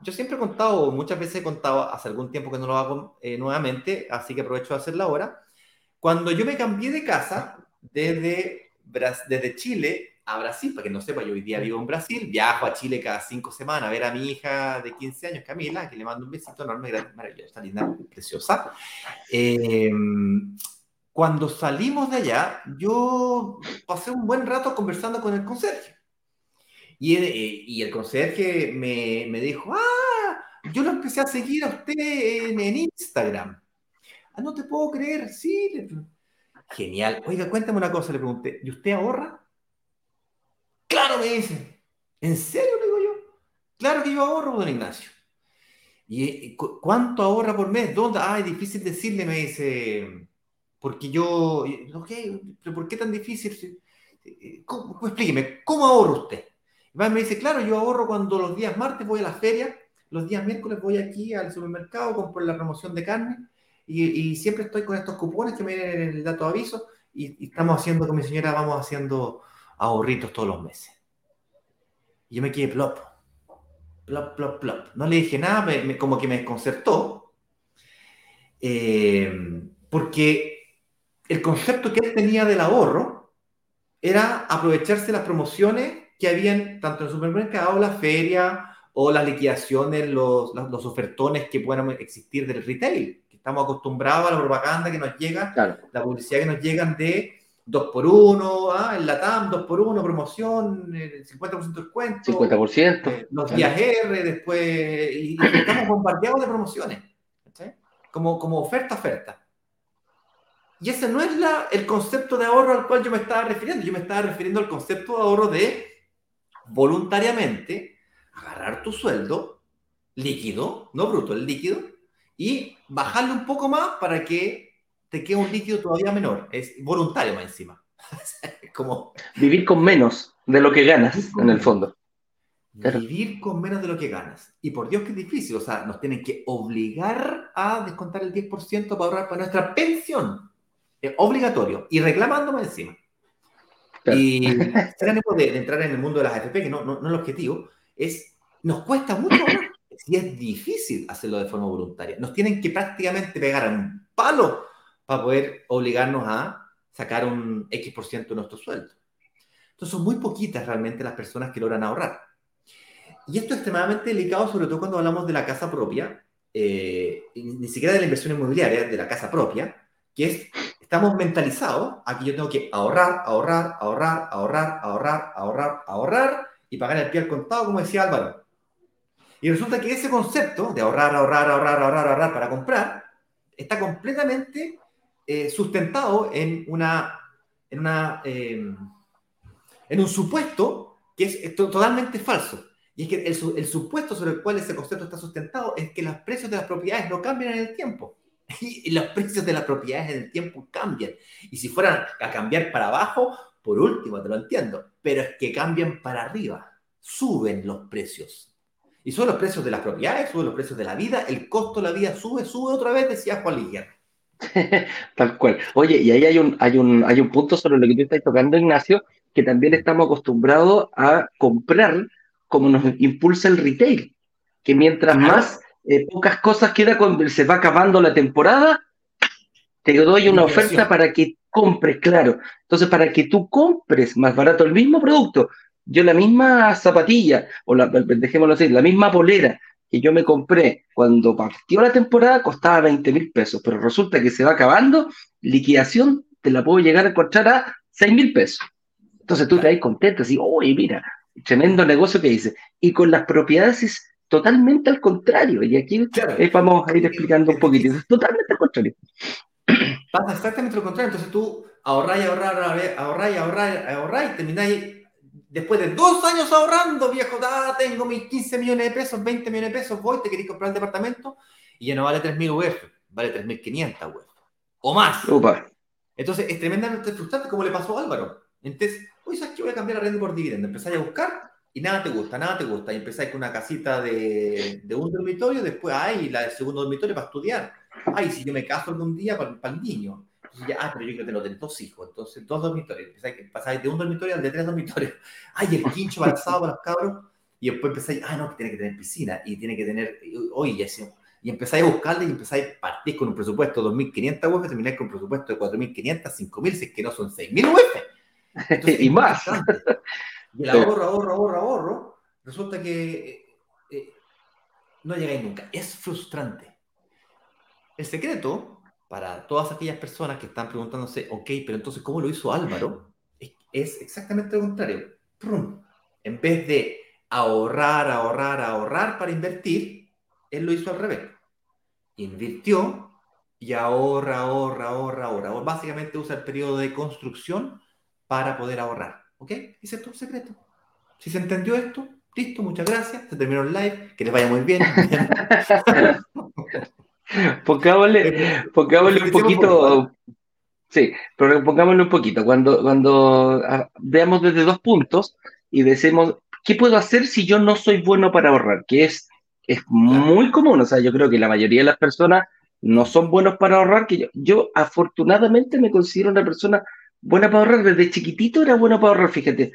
yo siempre he contado, muchas veces he contado, hace algún tiempo que no lo hago nuevamente, así que aprovecho de hacerlo ahora. Cuando yo me cambié de casa desde, desde Chile a Brasil, para que no sepa, yo hoy día vivo en Brasil, viajo a Chile cada cinco semanas a ver a mi hija de 15 años, Camila, que le mando un besito enorme, maravillosa, linda, preciosa. Eh, cuando salimos de allá, yo pasé un buen rato conversando con el conserje. Y, eh, y el conserje me, me, dijo, ah, yo lo empecé a seguir a usted en, en Instagram. Ah, no te puedo creer, sí. Genial. Oiga, cuéntame una cosa, le pregunté, ¿y usted ahorra? Claro, me dice. ¿En serio? Le digo yo. Claro que yo ahorro, don Ignacio. ¿Y cuánto ahorra por mes? ¿Dónde? Ah, es difícil decirle, me dice. Porque yo. Ok, pero ¿por qué tan difícil? ¿Cómo, explíqueme, ¿cómo ahorra usted? Y me dice, claro, yo ahorro cuando los días martes voy a la feria, los días miércoles voy aquí al supermercado, compro la promoción de carne y, siempre estoy con estos cupones que me vienen en el dato de aviso y, y, estamos haciendo con mi señora, vamos haciendo ahorritos todos los meses. Y yo me quedé plop, plop, plop, plop. No le dije nada, me, como que me desconcertó, eh, porque el concepto que él tenía del ahorro era aprovecharse las promociones que habían tanto en el supermercado, la feria o las liquidaciones, los, los, ofertones que puedan existir del retail. Que estamos acostumbrados a la propaganda que nos llega, la publicidad que nos llegan de 2 por 1 ah, el LATAM 2 por 1 promoción, el 50% de descuento.
50%.
Eh, los días R, después. Y, estamos bombardeados de promociones. Como, como oferta, oferta. Y ese no es la, el concepto de ahorro al cual yo me estaba refiriendo. Yo me estaba refiriendo al concepto de ahorro de voluntariamente agarrar tu sueldo líquido, no bruto, el líquido, y bajarle un poco más para que te queda un líquido todavía menor. Es voluntario más encima.
como... Vivir con menos de lo que ganas, en el fondo.
Vivir con menos de lo que ganas. Y por Dios que es difícil. O sea, nos tienen que obligar a descontar el 10% para ahorrar para nuestra pensión. Es obligatorio. Y reclamándome encima. Y de, de, entrar en el mundo de las AFP, que no, no, no es el objetivo, es, nos cuesta mucho Si es difícil hacerlo de forma voluntaria. Nos tienen que prácticamente pegar a un palo para poder obligarnos a sacar un X% de nuestro sueldo. Entonces son muy poquitas realmente las personas que logran ahorrar. Y esto es extremadamente delicado, sobre todo cuando hablamos de la casa propia, eh, ni siquiera de la inversión inmobiliaria, de la casa propia, que es, estamos mentalizados a que yo tengo que ahorrar, ahorrar, ahorrar, ahorrar, ahorrar, ahorrar, ahorrar y pagar el pie al contado, como decía Álvaro. Y resulta que ese concepto de ahorrar, ahorrar, ahorrar, ahorrar, ahorrar para comprar, está completamente eh, sustentado en, una, em, en un supuesto que es, totalmente falso. Y es que el, supuesto sobre el cual ese concepto está sustentado es que los precios de las propiedades no cambian en el tiempo. Y, los precios de las propiedades en el tiempo cambian. Y si fueran a cambiar para abajo, por último, te lo entiendo. Pero es que cambian para arriba. Suben los precios. Y suben los precios de las propiedades, suben los precios de la vida, el costo de la vida sube, sube otra vez, decía Juan Liguer.
Tal cual. Oye, y ahí hay un, hay, un, hay un punto sobre lo que tú estás tocando, Ignacio, que también estamos acostumbrados a comprar como nos impulsa el retail, que mientras más eh, pocas cosas queda cuando se va acabando la temporada, te doy una oferta para que compres, claro. Entonces, para que tú compres más barato el mismo producto, yo la misma zapatilla, o la, dejémoslo así, la misma polera que yo me compré cuando partió la temporada costaba 20 mil pesos, pero resulta que se va acabando, liquidación te la puedo llegar a encontrar a 6 mil pesos. Entonces tú te vas contento, así, oye, mira, tremendo negocio que hice. Y con las propiedades es totalmente al contrario. Y aquí eh, vamos a ir explicando un poquito. Es totalmente al contrario.
Pasa exactamente lo contrario. Entonces tú ahorráis, ahorrar, ahorráis, ahorráis, ahorráis, termináis después de dos años ahorrando, viejo, ah, tengo mis 15 millones de pesos, 20 millones de pesos, voy, te queréis comprar el departamento y ya no vale 3.000 UF, vale 3.500 UF. O más. Entonces es tremendamente frustrante como le pasó a Álvaro. Entonces, oye, ¿sabes que voy a cambiar la renta por dividendo? Empezáis a buscar y nada te gusta, nada te gusta. Y empezáis con una casita de, de un dormitorio, después, ay, la del segundo dormitorio para estudiar. Ay, si yo me caso algún día para, para el niño ah, pero yo quiero tener dos hijos, entonces dos dormitorios. Empezáis de un dormitorio al de tres dormitorios. Ay, el quincho balsado para los cabros. Y después empezáis, ah, no, que tiene que tener piscina y tiene que tener, oye, y empezáis a buscarle y empezáis a partir con un presupuesto de 2.500 UF, termináis con un presupuesto de 4.500, 5.000, si es que no son 6.000 UF.
y más.
Y el ahorro, ahorro, ahorro, ahorro, resulta que eh, eh, no llegáis nunca. Es frustrante. El secreto para todas aquellas personas que están preguntándose, ok, pero entonces, ¿cómo lo hizo Álvaro? Es, exactamente lo contrario. En vez de ahorrar, ahorrar, ahorrar para invertir, él lo hizo al revés. Invirtió y ahorra, ahorra, ahorra, ahorra. Básicamente usa el periodo de construcción para poder ahorrar. ¿Ok? Ese es todo el secreto. Si se entendió esto, listo, muchas gracias. Se terminó el live. Que les vaya muy bien.
Pongámosle, pongámosle un poquito. Sí, pero pongámosle un poquito. Cuando, cuando ah, veamos desde dos puntos y decimos, ¿qué puedo hacer si yo no soy bueno para ahorrar? Que es, es muy común. O sea, yo creo que la mayoría de las personas no son buenos para ahorrar. Que yo, yo afortunadamente me considero una persona buena para ahorrar. Desde chiquitito era bueno para ahorrar, fíjate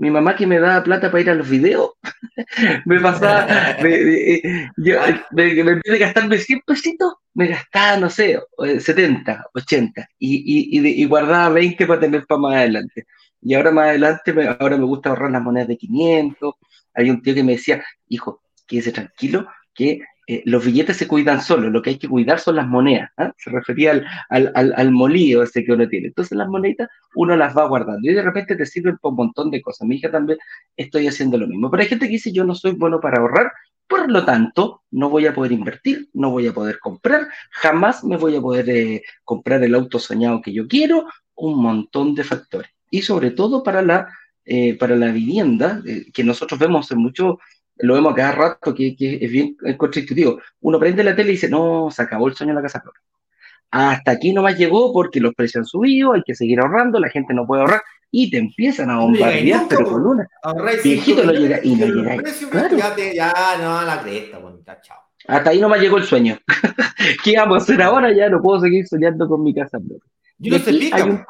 mi mamá que me daba plata para ir a los videos, me pasaba, me, eh, yo, me, vez de gastarme 100 pesitos, me gastaba, no sé, 70, 80, y, y, y, guardaba 20 para tener para más adelante. Y ahora más adelante, ahora me gusta ahorrar las monedas de 500. Hay un tío que me decía, hijo, quédese tranquilo, que eh, los billetes se cuidan solos, lo que hay que cuidar son las monedas. ¿ah? Se refería al, al, al, al, molío ese que uno tiene. Entonces las moneditas uno las va guardando y de repente te sirven para un montón de cosas. Mi hija también estoy haciendo lo mismo. Pero hay gente que dice yo no soy bueno para ahorrar, por lo tanto no voy a poder invertir, no voy a poder comprar, jamás me voy a poder eh, comprar el auto soñado que yo quiero, un montón de factores. Y sobre todo para la, eh, para la vivienda, que nosotros vemos en muchos lo vemos a cada rato, que, es bien constitutivo. Uno prende la tele y dice, no, se acabó el sueño de la casa propia. Hasta aquí nomás llegó porque los precios han subido, hay que seguir ahorrando, la gente no puede ahorrar y te empiezan a bombardear, pero con una. Viejito no llega y no llega. Claro. Ya, te, ya, no, la cresta, bonita, chao. Hasta ahí nomás llegó el sueño. ¿Qué vamos a hacer ahora? Ya no puedo seguir soñando con mi casa propia.
Y no se pica,
un...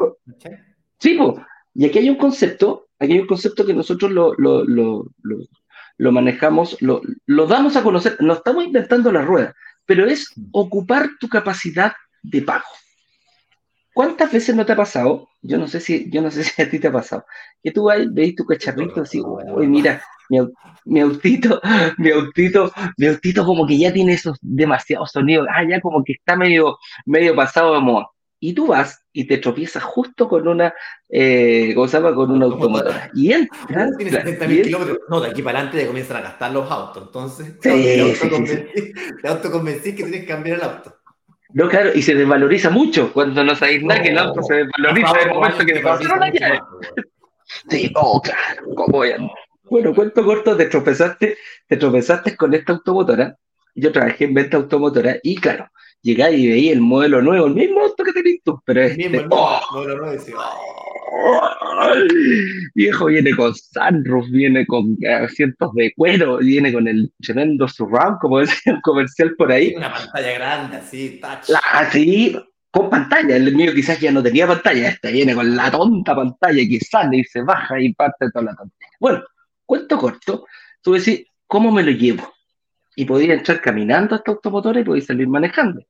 Sí, pues. Y aquí hay un concepto, aquí hay un concepto que nosotros lo, lo, lo, lo manejamos, lo, lo damos a conocer, no estamos inventando la rueda, pero es ocupar tu capacidad de pago. ¿Cuántas veces no te ha pasado? Yo no sé si, yo no sé si a ti te ha pasado. Que tú ahí veis tu cacharrito así, uy, mira, mi, mi, autito, mi autito, mi autito como que ya tiene esos demasiados sonidos, ah, ya como que está medio, medio pasado de moda y tú vas y te tropiezas justo con una, eh, ¿cómo se llama? Con una automotora. Y él
No, de aquí para adelante ya comienzan a gastar los autos. Entonces, te, autoconvencí, que tienes que cambiar el auto.
No, claro, y se desvaloriza mucho cuando no sabéis nada, que el auto se desvaloriza en el momento que te pasaron la llave. Sí, oh, claro, ¿cómo Bueno, cuento corto, te tropezaste, te tropezaste con esta automotora. Yo trabajé en venta automotora y claro, llegáis y veía el modelo nuevo, el mismo auto que tenéis tú, pero es. Este, ¡oh! modelo nuevo, decía, Viejo viene con sunroof, viene con asientos de cuero, viene con el tremendo surround, como decía el comercial por ahí.
Una pantalla grande, así, touch.
sí, con pantalla. El mío quizás ya no tenía pantalla, este viene con la tonta pantalla que sale y se baja y parte toda la tontería. Bueno, cuento corto, tú decís, ¿cómo me lo llevo? y podía entrar caminando hasta automotora y podía salir manejando.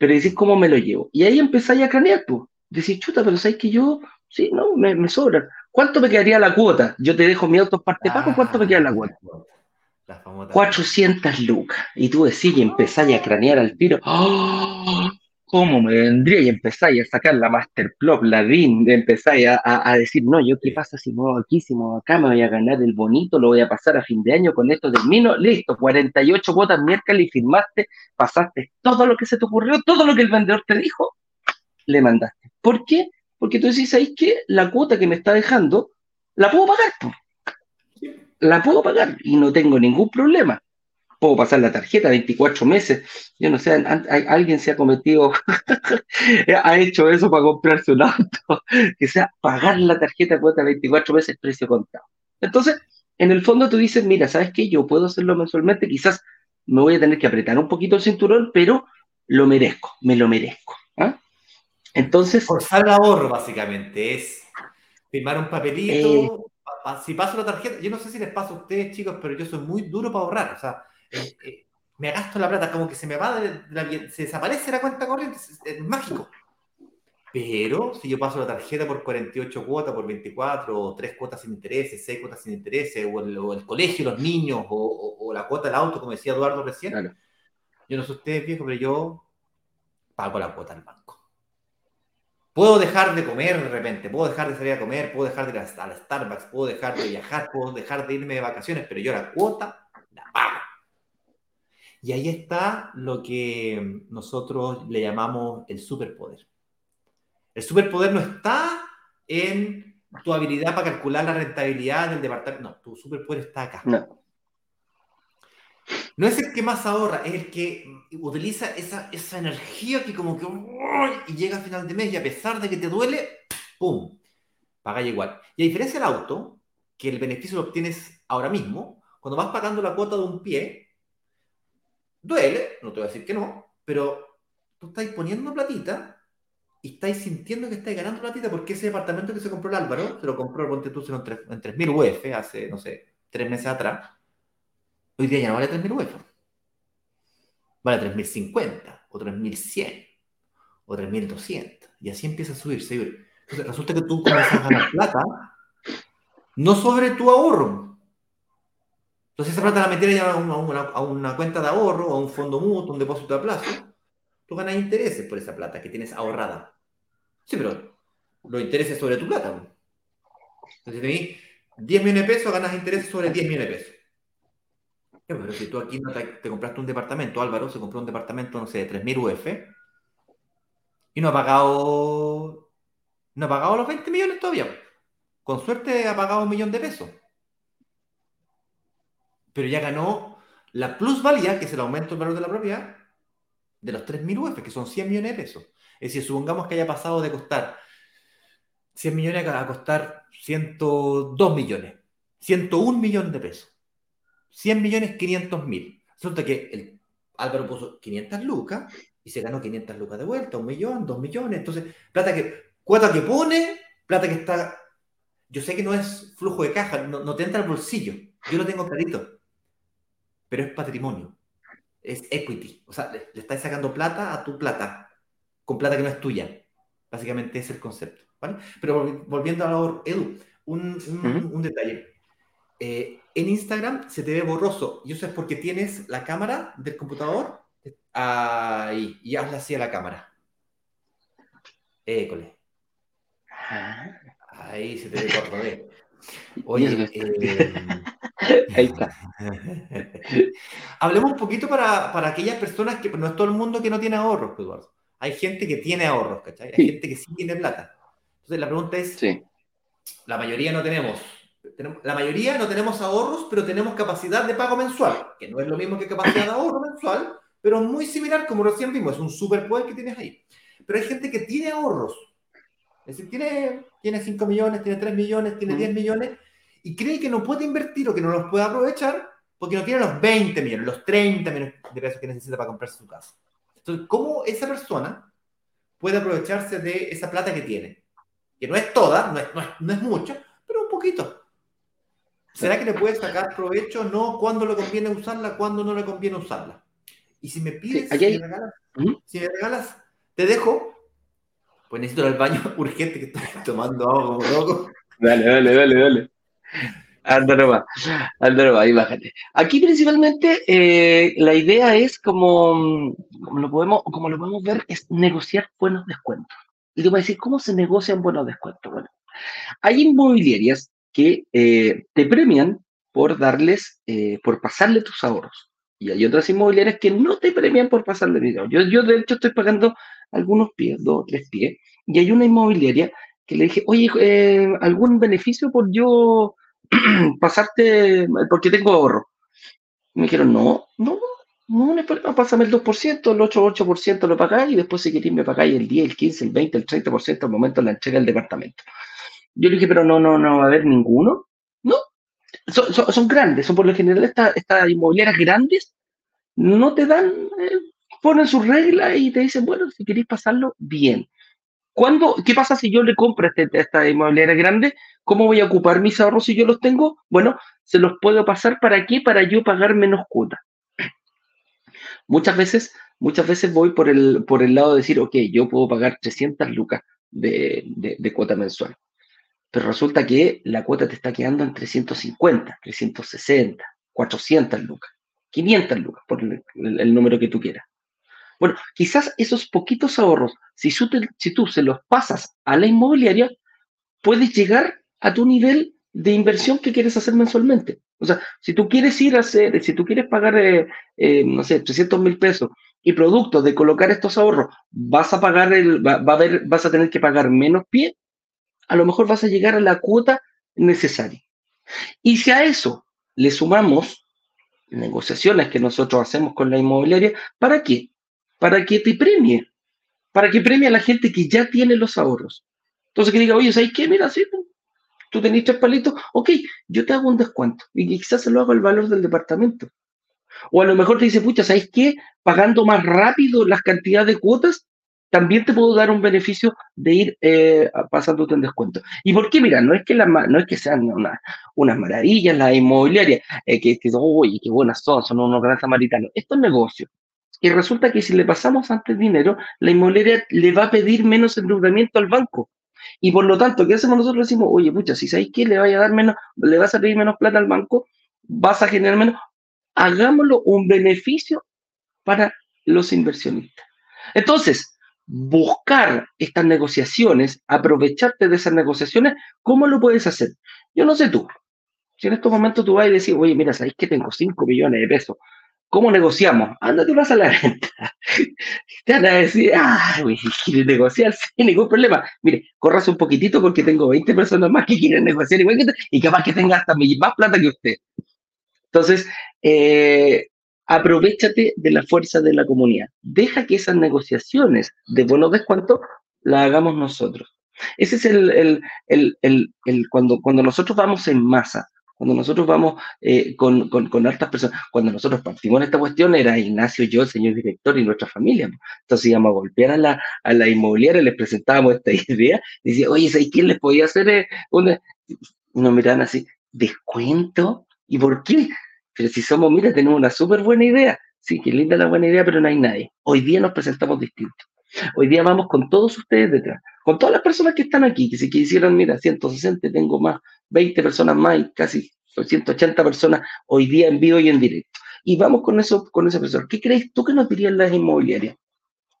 Pero decís, ¿cómo me lo llevo? Y ahí empezáis a cranear, tú. decís, chuta, pero sabes que yo, sí, no, me, me sobra. ¿Cuánto me quedaría la cuota? Yo te dejo mi auto parte pago, ¿cuánto me queda la cuota? 400 lucas. Y tú decís y empezáis a cranear al tiro. ¡Oh! ¿Cómo me vendría? Y empezáis a sacar la Masterplop, la DIN, empezáis a, a, decir, no, yo qué pasa si muevo aquí, si muevo acá, me voy a ganar el bonito, lo voy a pasar a fin de año, con esto termino, listo, 48 cuotas miércoles y firmaste, pasaste todo lo que se te ocurrió, todo lo que el vendedor te dijo, le mandaste. ¿Por qué? Porque tú decís, ahí que la cuota que me está dejando, la puedo pagar, la puedo pagar y no tengo ningún problema puedo pasar la tarjeta 24 meses. Yo no sé, alguien se ha cometido, ha hecho eso para comprarse un auto, que sea pagar la tarjeta cuota 24 meses precio contado. Entonces, en el fondo tú dices, mira, ¿sabes qué? Yo puedo hacerlo mensualmente, quizás me voy a tener que apretar un poquito el cinturón, pero lo merezco, me lo merezco. ¿ah? Entonces...
Forzar el ahorro, básicamente, es firmar un papelito. Eh, si paso la tarjeta, yo no sé si les pasa a ustedes, chicos, pero yo soy muy duro para ahorrar. O sea, eh, eh, me gasto la plata, como que se me va, de la, se desaparece la cuenta corriente, es, mágico. Pero si yo paso la tarjeta por 48 cuotas, por 24, o 3 cuotas sin intereses, 6 cuotas sin intereses, o el, colegio, los niños, o, la cuota del auto, como decía Eduardo recién, yo no sé ustedes viejo, pero yo pago la cuota al banco. Puedo dejar de comer de repente, puedo dejar de salir a comer, puedo dejar de ir a la Starbucks, puedo dejar de viajar, puedo dejar de irme de vacaciones, pero yo la cuota. Y ahí está lo que nosotros le llamamos el superpoder. El superpoder no está en tu habilidad para calcular la rentabilidad del departamento. No, tu superpoder está acá. No. No es el que más ahorra, es el que utiliza esa, esa energía que como que y llega a final de mes y a pesar de que te duele, ¡pum! Paga igual. Y a diferencia del auto, que el beneficio lo obtienes ahora mismo, cuando vas pagando la cuota de un pie, Duele, no te voy a decir que no, pero tú estás poniendo platita y estáis sintiendo que estáis ganando platita porque ese departamento que se compró el Álvaro, se lo compró, ponte tú, en 3.000 UF hace, no sé, tres meses atrás, hoy día ya no vale 3.000 UF. Vale 3.050 o 3.100 o 3.200 y así empieza a subir, subir. Entonces resulta que tú comienzas a ganar plata no sobre tu ahorro, entonces esa plata la metieras a una, a una cuenta de ahorro, a un fondo mutuo, un depósito a plazo, tú ganas intereses por esa plata que tienes ahorrada. Sí, pero los intereses sobre tu plata. Entonces, tenés 10 millones de pesos, ganas intereses sobre 10 millones de pesos. Pero si tú aquí te, compraste un departamento, Álvaro se compró un departamento, no sé, de 3.000 UF, y no ha pagado, no ha pagado los 20 millones todavía. Con suerte ha pagado un millón de pesos pero ya ganó la plusvalía, que es el aumento del valor de la propiedad, de los 3.000 UF, que son 100 millones de pesos. Es decir, supongamos que haya pasado de costar 100 millones a costar 102 millones, 101 millones de pesos. 100 millones 500 mil. Resulta que el Álvaro puso 500 lucas y se ganó 500 lucas de vuelta, un millón, dos millones. Entonces, plata que, cuota que pone, plata que está. Yo sé que no es flujo de caja, no, no te entra al bolsillo. Yo lo tengo clarito pero es patrimonio, es equity. O sea, le, estás sacando plata a tu plata, con plata que no es tuya. Básicamente es el concepto. ¿vale? Pero volviendo a lo Edu, un, detalle. Eh, en Instagram se te ve borroso y eso es porque tienes la cámara del computador ahí y hazla así a la cámara. École. Ah. Ahí se te ve 4D. Oye, eh, Ahí está. Hablemos un poquito para, para, aquellas personas que no es todo el mundo que no tiene ahorros, Eduardo. Hay gente que tiene ahorros, ¿cachai? Hay gente que sí tiene plata. Entonces la pregunta es, sí. la mayoría no tenemos, la mayoría no tenemos ahorros, pero tenemos capacidad de pago mensual, que no es lo mismo que capacidad de ahorro mensual, pero muy similar, como recién vimos, es un superpoder que tienes ahí. Pero hay gente que tiene ahorros, es decir, tiene, tiene 5 millones, tiene 3 millones, tiene 10 millones, y cree que no puede invertir o que no los puede aprovechar porque no tiene los 20 millones, los 30 millones de pesos que necesita para comprarse su casa. Entonces, ¿cómo esa persona puede aprovecharse de esa plata que tiene? Que no es toda, no es, no es, mucho, pero un poquito. ¿Será que le puede sacar provecho? No, cuándo le conviene usarla, cuándo no le conviene usarla. Y si me pides, si, me regalas, si me regalas, te dejo Pues necesito ir al baño urgente que estoy tomando agua como loco.
Dale, dale, dale, dale. Anda nomás, anda nomás, ahí bájate. Aquí principalmente eh, la idea es como, lo podemos, como lo podemos ver, es negociar buenos descuentos. Y te voy a decir, ¿cómo se negocian buenos descuentos? Bueno, hay inmobiliarias que eh, te premian por darles, eh, por pasarle tus ahorros. Y hay otras inmobiliarias que no te premian por pasarle dinero. Yo, yo de hecho estoy pagando algunos pies, dos, tres pies, y hay una inmobiliaria que le dije, oye, eh, ¿algún beneficio por yo pasarte, porque tengo ahorro? me dijeron, no, no, no, no es problema, pásame el 2%, el 8, 8% lo pagáis y después si queréis me pagáis el 10, el 15, el 20, el 30% al momento de la entrega del departamento. Yo le dije, pero no, no, no va a haber ninguno. No, son, son, grandes, son por lo general estas, estas inmobiliarias grandes, no te dan, eh, ponen sus reglas y te dicen, bueno, si queréis pasarlo, bien. ¿Cuándo, ¿Qué pasa si yo le compro este, esta inmobiliaria grande? ¿Cómo voy a ocupar mis ahorros si yo los tengo? Bueno, se los puedo pasar para qué? Para yo pagar menos cuota. Muchas veces, muchas veces voy por el, por el lado de decir, ok, yo puedo pagar 300 lucas de, de, de cuota mensual pero resulta que la cuota te está quedando en 350, 360, 400 lucas, 500 lucas, por el, número que tú quieras. Bueno, quizás esos poquitos ahorros, si, si tú se los pasas a la inmobiliaria, puedes llegar a tu nivel de inversión que quieres hacer mensualmente. O sea, si tú quieres ir a hacer, si tú quieres pagar, eh, eh, no sé, 300 mil pesos y producto de colocar estos ahorros, vas a pagar el, va, a haber, vas a tener que pagar menos pie, a lo mejor vas a llegar a la cuota necesaria. Y si a eso le sumamos negociaciones que nosotros hacemos con la inmobiliaria, ¿para qué? Para que te premie, para que premie a la gente que ya tiene los ahorros. Entonces que diga, oye, ¿sabes qué? Mira, sí, tú tenés tres palitos, ok, yo te hago un descuento y quizás se lo hago el valor del departamento. O a lo mejor te dice, pucha, ¿sabes qué? Pagando más rápido las cantidades de cuotas, también te puedo dar un beneficio de ir eh, pasándote en descuento. ¿Y por qué? Mira, no es que, no es que sean una, unas maravillas las inmobiliarias, eh, que, que, uy, qué buenas son, son unos grandes samaritanos. Esto es negocio. Y resulta que si le pasamos antes dinero, la inmobiliaria le va a pedir menos endeudamiento al banco. Y por lo tanto, ¿qué hacemos nosotros? Decimos, oye, pucha, si sabéis que le vaya a dar menos, le vas a pedir menos plata al banco, vas a generar menos, hagámoslo un beneficio para los inversionistas. Entonces, buscar estas negociaciones, aprovecharte de esas negociaciones, ¿cómo lo puedes hacer? Yo no sé tú. Si en estos momentos tú vas y decís, oye, mira, sabéis que tengo 5 millones de pesos, ¿cómo negociamos? Ándate vas a la venta. Te van a decir, ah, ¿quieres negociar? Sin ningún problema. Mire, corras un poquitito porque tengo 20 personas más que quieren negociar igual que y capaz que tenga hasta más plata que usted. Entonces, eh, aprovechate de la fuerza de la comunidad. Deja que esas negociaciones de buenos descuentos las hagamos nosotros. Ese es el, el, cuando, cuando nosotros vamos en masa, cuando nosotros vamos eh, con, con, con, altas personas, cuando nosotros partimos en esta cuestión, era Ignacio, yo, el señor director y nuestra familia. Entonces íbamos a golpear a la, a la inmobiliaria, les presentábamos esta idea, y decía, oye, ¿sabes quién les podía hacer eh, una? nos miran así, ¿descuento? ¿Y por qué? Pero si somos, mira, tenemos una súper buena idea. Sí, qué linda la buena idea, pero no hay nadie. Hoy día nos presentamos distintos. Hoy día vamos con todos ustedes detrás, con todas las personas que están aquí, que si quisieran, mira, 160, tengo más, 20 personas más y casi 180 personas hoy día en vivo y en directo. Y vamos con eso, con esa persona. ¿Qué crees tú que nos dirían las inmobiliarias?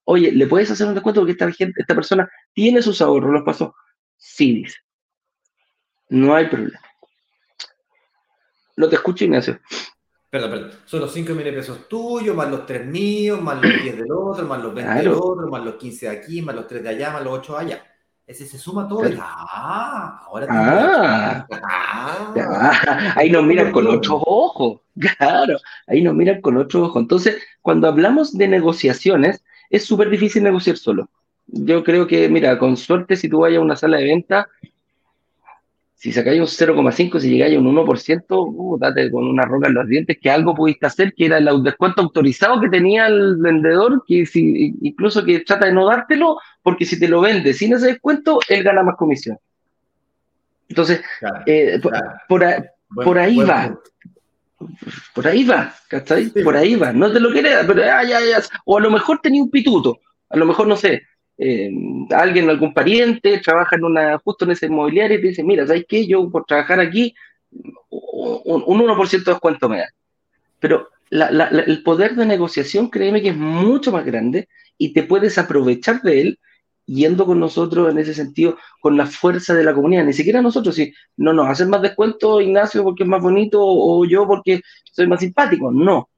Oye, ¿le puedes hacer un descuento porque esta gente, esta persona tiene sus ahorros, los pasó? Sí, dice. No hay problema. No te escucho, Ignacio.
Perdón, perdón. Son los 5 millones de pesos tuyos, más los 3 míos, más los 10 del otro, más los 20 del otro, más los 15 de aquí, más los 3 de allá, más los 8 de allá. Ese se suma todo. Ah, ahora
ah, ah, ahí nos miran con otros ojos. Claro, ahí nos miran con otros ojos. Entonces, cuando hablamos de negociaciones, es súper difícil negociar solo. Yo creo que, mira, con suerte, si tú vayas a una sala de venta, si sacáis un 0,5, si llegáis a un 1%, uh, date con una roca en los dientes que algo pudiste hacer, que era el descuento autorizado que tenía el vendedor, que si, incluso que trata de no dártelo, porque si te lo vende sin ese descuento, él gana más comisión. Entonces, eh, por, ahí va. Por ahí va, ¿cachai? Por ahí va. No te lo quería, pero ya, ya, ya. O a lo mejor tenía un pituto. A lo mejor, no sé, eh, alguien, algún pariente, trabaja en una, justo en ese inmobiliario y te dice, mira, ¿sabes qué? Yo por trabajar aquí, un, 1% de descuento me da. Pero el poder de negociación, créeme que es mucho más grande y te puedes aprovechar de él yendo con nosotros en ese sentido, con la fuerza de la comunidad. Ni siquiera nosotros, si no nos hacen más descuento, Ignacio, porque es más bonito, o yo porque soy más simpático. No.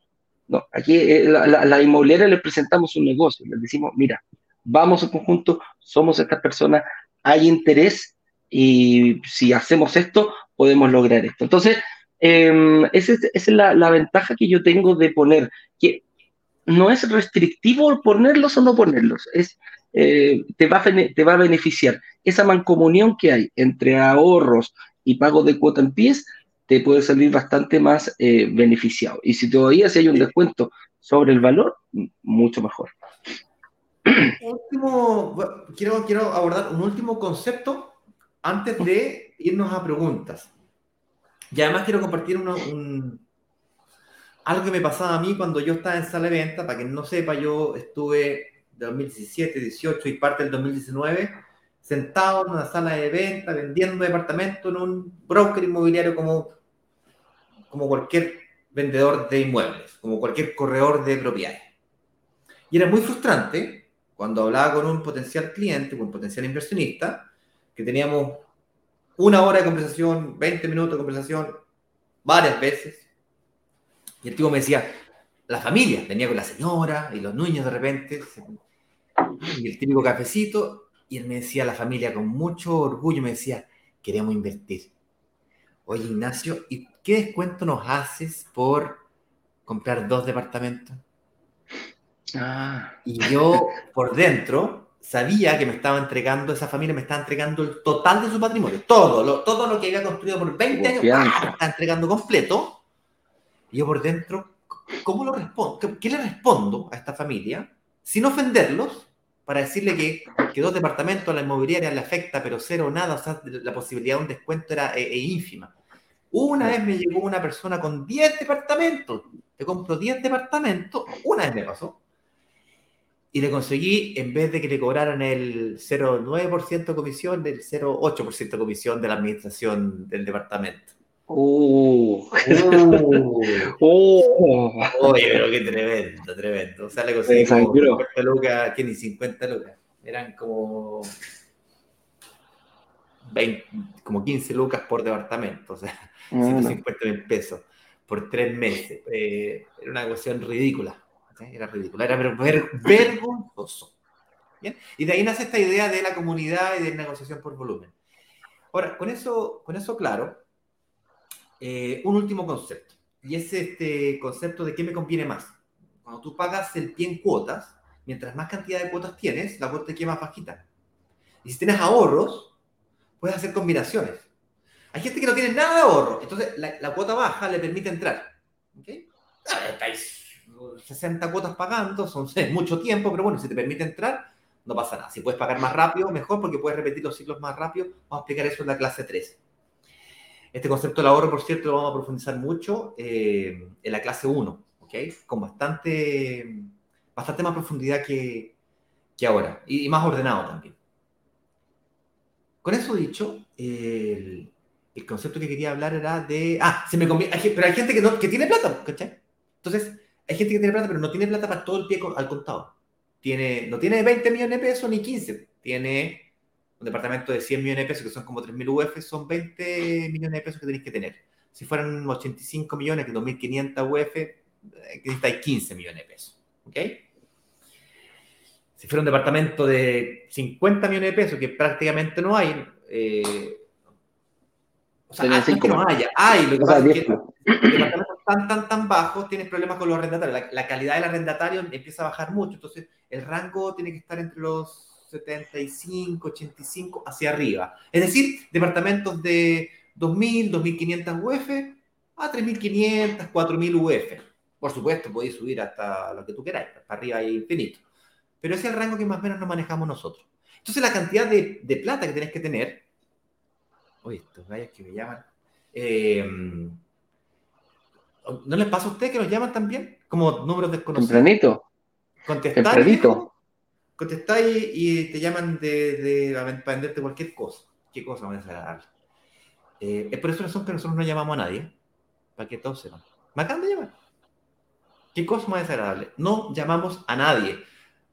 No, aquí eh, la, la, inmobiliaria les presentamos un negocio, les decimos, mira, vamos en conjunto, somos estas personas, hay interés y si hacemos esto, podemos lograr esto. Entonces, em, esa es, la, la, ventaja que yo tengo de poner, que no es restrictivo ponerlos o no ponerlos, es, eh, te, va a, te va a beneficiar. Esa mancomunión que hay entre ahorros y pago de cuota en pies te puede salir bastante más eh, beneficiado. Y si todavía si hay un descuento sobre el valor, mucho mejor.
Último, quiero, quiero abordar un último concepto antes de irnos a preguntas. Y además quiero compartir un, algo que me pasaba a mí cuando yo estaba en sala de venta. Para quien no sepa, yo estuve de 2017, 18 y parte del 2019 sentado en una sala de venta vendiendo departamentos en un broker inmobiliario como, como cualquier vendedor de inmuebles, como cualquier corredor de propiedades. Y era muy frustrante cuando hablaba con un potencial cliente, con un potencial inversionista, que teníamos una hora de conversación, 20 minutos de conversación, varias veces. Y el tipo me decía, la familia, venía con la señora y los niños de repente, y el típico cafecito, y él me decía, la familia con mucho orgullo me decía, queremos invertir. Oye, Ignacio, ¿y qué descuento nos haces por comprar dos departamentos? Ah. Y yo por dentro sabía que me estaba entregando, esa familia me estaba entregando el total de su patrimonio, todo lo, todo lo que había construido por 20 años, me está entregando completo. Y yo por dentro ¿cómo lo respondo? ¿Qué, le respondo a esta familia sin ofenderlos para decirle que, que dos departamentos a la inmobiliaria le afecta, pero cero o nada, o sea, la posibilidad de un descuento era eh, eh, ínfima? Una vez me llegó una persona con 10 departamentos, te compro 10 departamentos, una vez me pasó, y le conseguí, en vez de que le cobraran el 0,9% de comisión, el 0,8% de comisión de la administración del departamento.
Uh.
Uh. Oye, pero qué tremendo, tremendo. O sea, le conseguí como 50 lucas, que ni 50 lucas. Eran como 20, como 15 lucas por departamento, o sea, 150 ah, mil pesos por tres meses. Eh, era una cuestión ridícula. Era ridícula, era ver, vergonzoso. ¿Bien? Y de ahí nace esta idea de la comunidad y de negociación por volumen. Ahora, con eso, con eso claro, eh, un último concepto, y es este concepto de qué me conviene más. Cuando tú pagas el pie en cuotas, mientras más cantidad de cuotas tienes, la cuota te queda más bajita. Y si tienes ahorros, puedes hacer combinaciones. Hay gente que no tiene nada de ahorro, entonces la, cuota baja le permite entrar. ¿Okay? 60 cuotas pagando, son mucho tiempo, pero bueno, si te permite entrar, no pasa nada. Si puedes pagar más rápido, mejor, porque puedes repetir los ciclos más rápido. Vamos a explicar eso en la clase 3. Este concepto del ahorro, por cierto, lo vamos a profundizar mucho eh, en la clase 1, ¿ok? Con bastante, bastante más profundidad que, que ahora y, más ordenado también. Con eso dicho, el, el, concepto que quería hablar era de... Ah, se me conviene, pero hay gente que, no, que tiene plata, ¿cachai? Entonces, hay gente que tiene plata, pero no tiene plata para todo el pie al contado. Tiene, no tiene 20 millones de pesos ni 15, tiene un departamento de 100 millones de pesos, que son como 3.000 UF, son 20 millones de pesos que tenéis que tener. Si fueran 85 millones, que 2.500 UF, necesitáis 15 millones de pesos. ¿Ok? Si fuera un departamento de 50 millones de pesos, que prácticamente no hay, eh, o sea, no es que no haya, hay, lo que pasa es que departamentos tan, tan, tan bajos tienes problemas con los arrendatarios. La, la calidad del arrendatario empieza a bajar mucho, entonces el rango tiene que estar entre los 75, 85 hacia arriba. Es decir, departamentos de 2.000, 2.500 UF a 3.500, 4.000 UF. Por supuesto, podéis subir hasta lo que tú queráis, para arriba hay infinito. Pero ese es el rango que más o menos nos manejamos nosotros. Entonces, la cantidad de, de plata que tenés que tener. Oye, estos gallos que me llaman. Eh, ¿No les pasa a ustedes que nos llaman también? Como números desconocidos.
Tempranito.
Contestar. Tempranito contestáis y te llaman de, de, para venderte cualquier cosa. ¿Qué cosa más desagradable? Eh, es por esa razón que nosotros no llamamos a nadie, para que todos sepan. Me acaban de llamar. ¿Qué cosa más desagradable? No llamamos a nadie.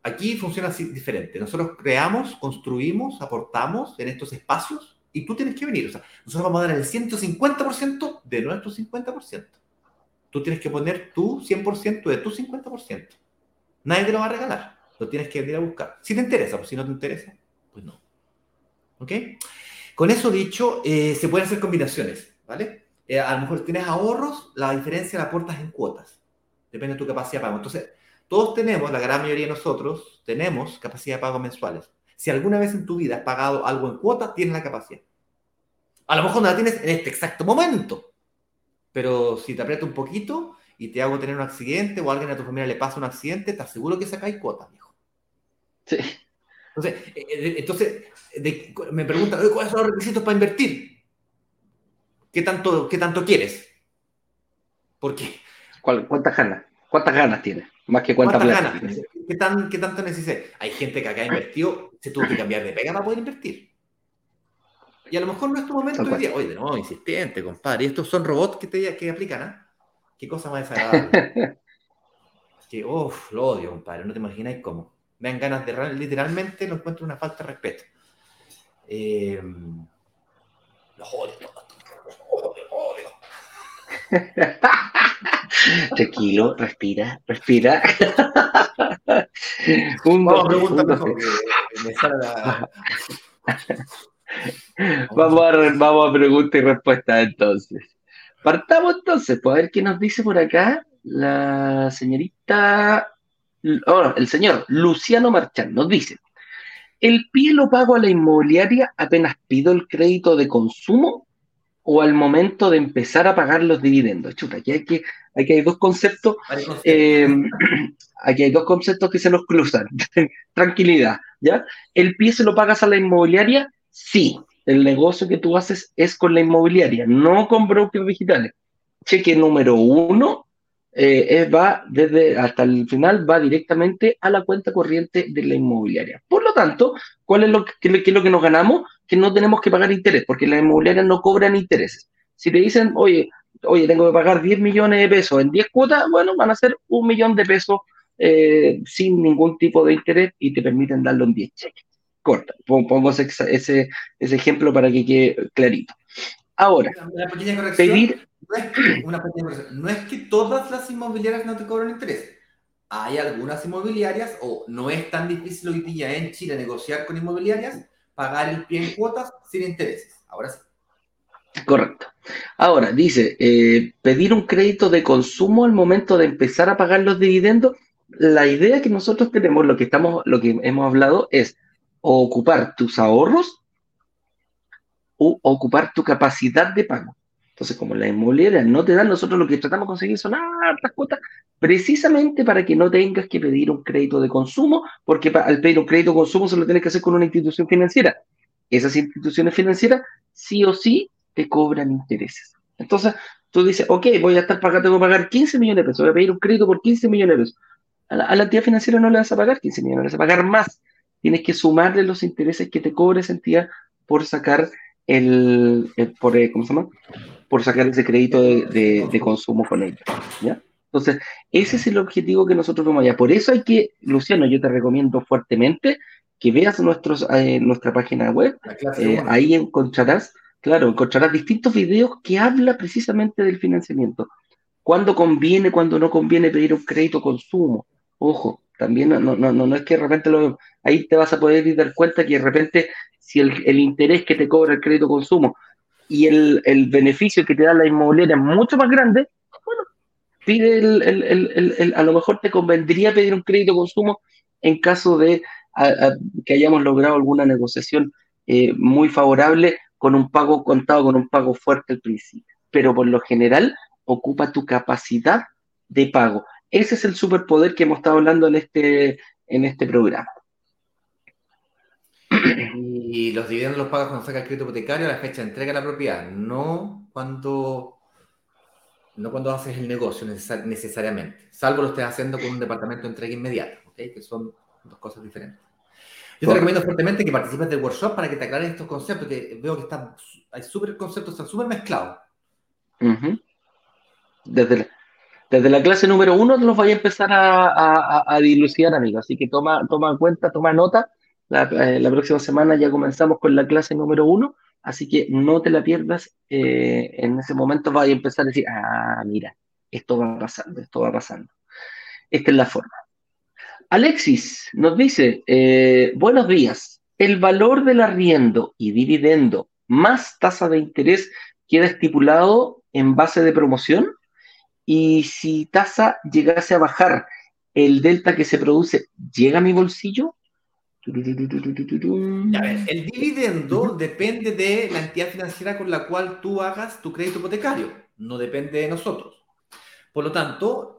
Aquí funciona así diferente. Nosotros creamos, construimos, aportamos en estos espacios y tú tienes que venir. O sea, nosotros vamos a dar el 150% de nuestro 50%. Tú tienes que poner tu 100% de tu 50%. Nadie te lo va a regalar. Lo tienes que venir a buscar. Si te interesa, pues si no te interesa, pues no. ¿Ok? Con eso dicho, eh, se pueden hacer combinaciones, ¿vale? Eh, a lo mejor tienes ahorros, la diferencia la aportas en cuotas. Depende de tu capacidad de pago. Entonces, todos tenemos, la gran mayoría de nosotros, tenemos capacidad de pago mensuales. Si alguna vez en tu vida has pagado algo en cuotas, tienes la capacidad. A lo mejor no la tienes en este exacto momento, pero si te aprieta un poquito y te hago tener un accidente o a alguien a tu familia le pasa un accidente, te aseguro que sacáis cuotas, viejo.
Sí.
Entonces, eh, eh, entonces me preguntan, ¿cuáles son los requisitos para invertir? ¿Qué tanto, qué tanto quieres? ¿Por qué?
¿Cuántas ganas? ¿Cuántas ganas tienes? Más que cuántas,
ganas. ¿Qué, tan, ¿Qué tanto necesitas? Hay gente que acá ha invertido, se tuvo que cambiar de pega para poder invertir. Y a lo mejor no es tu momento hoy día. Oye, no, insistente, compadre. Y estos son robots que, te, que aplican, ¿ah? Qué cosa más desagradable. que, uff, lo odio, compadre. No te imagináis cómo. Me dan ganas de, literalmente, lo encuentro una falta de respeto. Eh, los odio, los odio, odio.
Tranquilo, respira, respira.
Un, vamos, pregunta mejor,
vamos, a, vamos a pregunta y respuesta entonces. Partamos entonces, pues a ver qué nos dice por acá la señorita, oh, el señor Luciano Marchán nos dice, ¿el pie lo pago a la inmobiliaria apenas pido el crédito de consumo o al momento de empezar a pagar los dividendos? Chuta, aquí hay que Aquí hay dos conceptos. Eh, aquí hay dos conceptos que se nos cruzan. Tranquilidad, ¿ya? ¿El pie se lo pagas a la inmobiliaria? Sí. El negocio que tú haces es con la inmobiliaria, no con brokers digitales. Cheque número uno eh, va desde hasta el final, va directamente a la cuenta corriente de la inmobiliaria. Por lo tanto, ¿cuál es lo que, es lo que nos ganamos? Que no tenemos que pagar interés, porque las inmobiliarias no cobran intereses. Si te dicen, oye, oye, tengo que pagar 10 millones de pesos en 10 cuotas, bueno, van a ser un millón de pesos eh, sin ningún tipo de interés y te permiten darlo en 10 cheques. Corta, pongo ese, ese, ejemplo para que quede clarito. Ahora, pedir...
No es, que, una no es que todas las inmobiliarias no te cobran interés. Hay algunas inmobiliarias, o no es tan difícil hoy día en Chile negociar con inmobiliarias, pagar el pie en cuotas sin intereses. Ahora sí.
Correcto. Ahora, dice, eh, pedir un crédito de consumo al momento de empezar a pagar los dividendos. La idea que nosotros tenemos, lo que estamos, lo que hemos hablado es ocupar tus ahorros o ocupar tu capacidad de pago. Entonces, como la inmobiliaria no te dan, nosotros lo que tratamos de conseguir son hartas cuotas, precisamente para que no tengas que pedir un crédito de consumo, porque al pedir un crédito de consumo se lo tienes que hacer con una institución financiera. Esas instituciones financieras, sí o sí, te cobran intereses. Entonces, tú dices, ok, voy a estar pagando, tengo que pagar 15 millones de pesos, voy a pedir un crédito por 15 millones de pesos. A la, entidad financiera no le vas a pagar 15 millones, le vas a pagar más. Tienes que sumarle los intereses que te cobre esa entidad por sacar el, por, eh, ¿cómo se llama? Por sacar ese crédito de, consumo con ella. ¿ya? Entonces, ese es el objetivo que nosotros vamos allá. Por eso hay que, Luciano, yo te recomiendo fuertemente que veas nuestros, eh, nuestra página web. Eh, ahí encontrarás Claro, encontrarás distintos videos que habla precisamente del financiamiento. Cuándo conviene, cuándo no conviene pedir un crédito consumo. Ojo, también no, no, no, no es que de repente lo, ahí te vas a poder dar cuenta que de repente si el, interés que te cobra el crédito consumo y el, beneficio que te da la inmobiliaria es mucho más grande, bueno, pide el, a lo mejor te convendría pedir un crédito consumo en caso de que hayamos logrado alguna negociación eh, muy favorable con un pago contado, con un pago fuerte al principio. Pero por lo general ocupa tu capacidad de pago. Ese es el superpoder que hemos estado hablando en este, en este programa.
Y los dividendos los pagas cuando saca el crédito hipotecario a la fecha de entrega de la propiedad, no cuando, no cuando haces el negocio necesariamente, salvo lo estés haciendo con un departamento de entrega inmediata, que son dos cosas diferentes. Yo te recomiendo fuertemente que participes del workshop para que te aclaren estos conceptos, que veo que están, hay súper conceptos, están súper mezclados.
desde, desde la clase número uno los voy a empezar a, dilucidar, amigos. Así que toma, toma cuenta, toma nota. Eh, la, próxima semana ya comenzamos con la clase número uno, así que no te la pierdas. Eh, en ese momento vas a empezar a decir, ah, mira, esto va pasando, esto va pasando. Esta es la forma. Alexis nos dice, eh, buenos días. El valor del arriendo y dividendo más tasa de interés queda estipulado en base de promoción y si tasa llegase a bajar, ¿el delta que se produce llega a mi bolsillo?
el dividendo depende de la entidad financiera con la cual tú hagas tu crédito hipotecario, no depende de nosotros. Por lo tanto,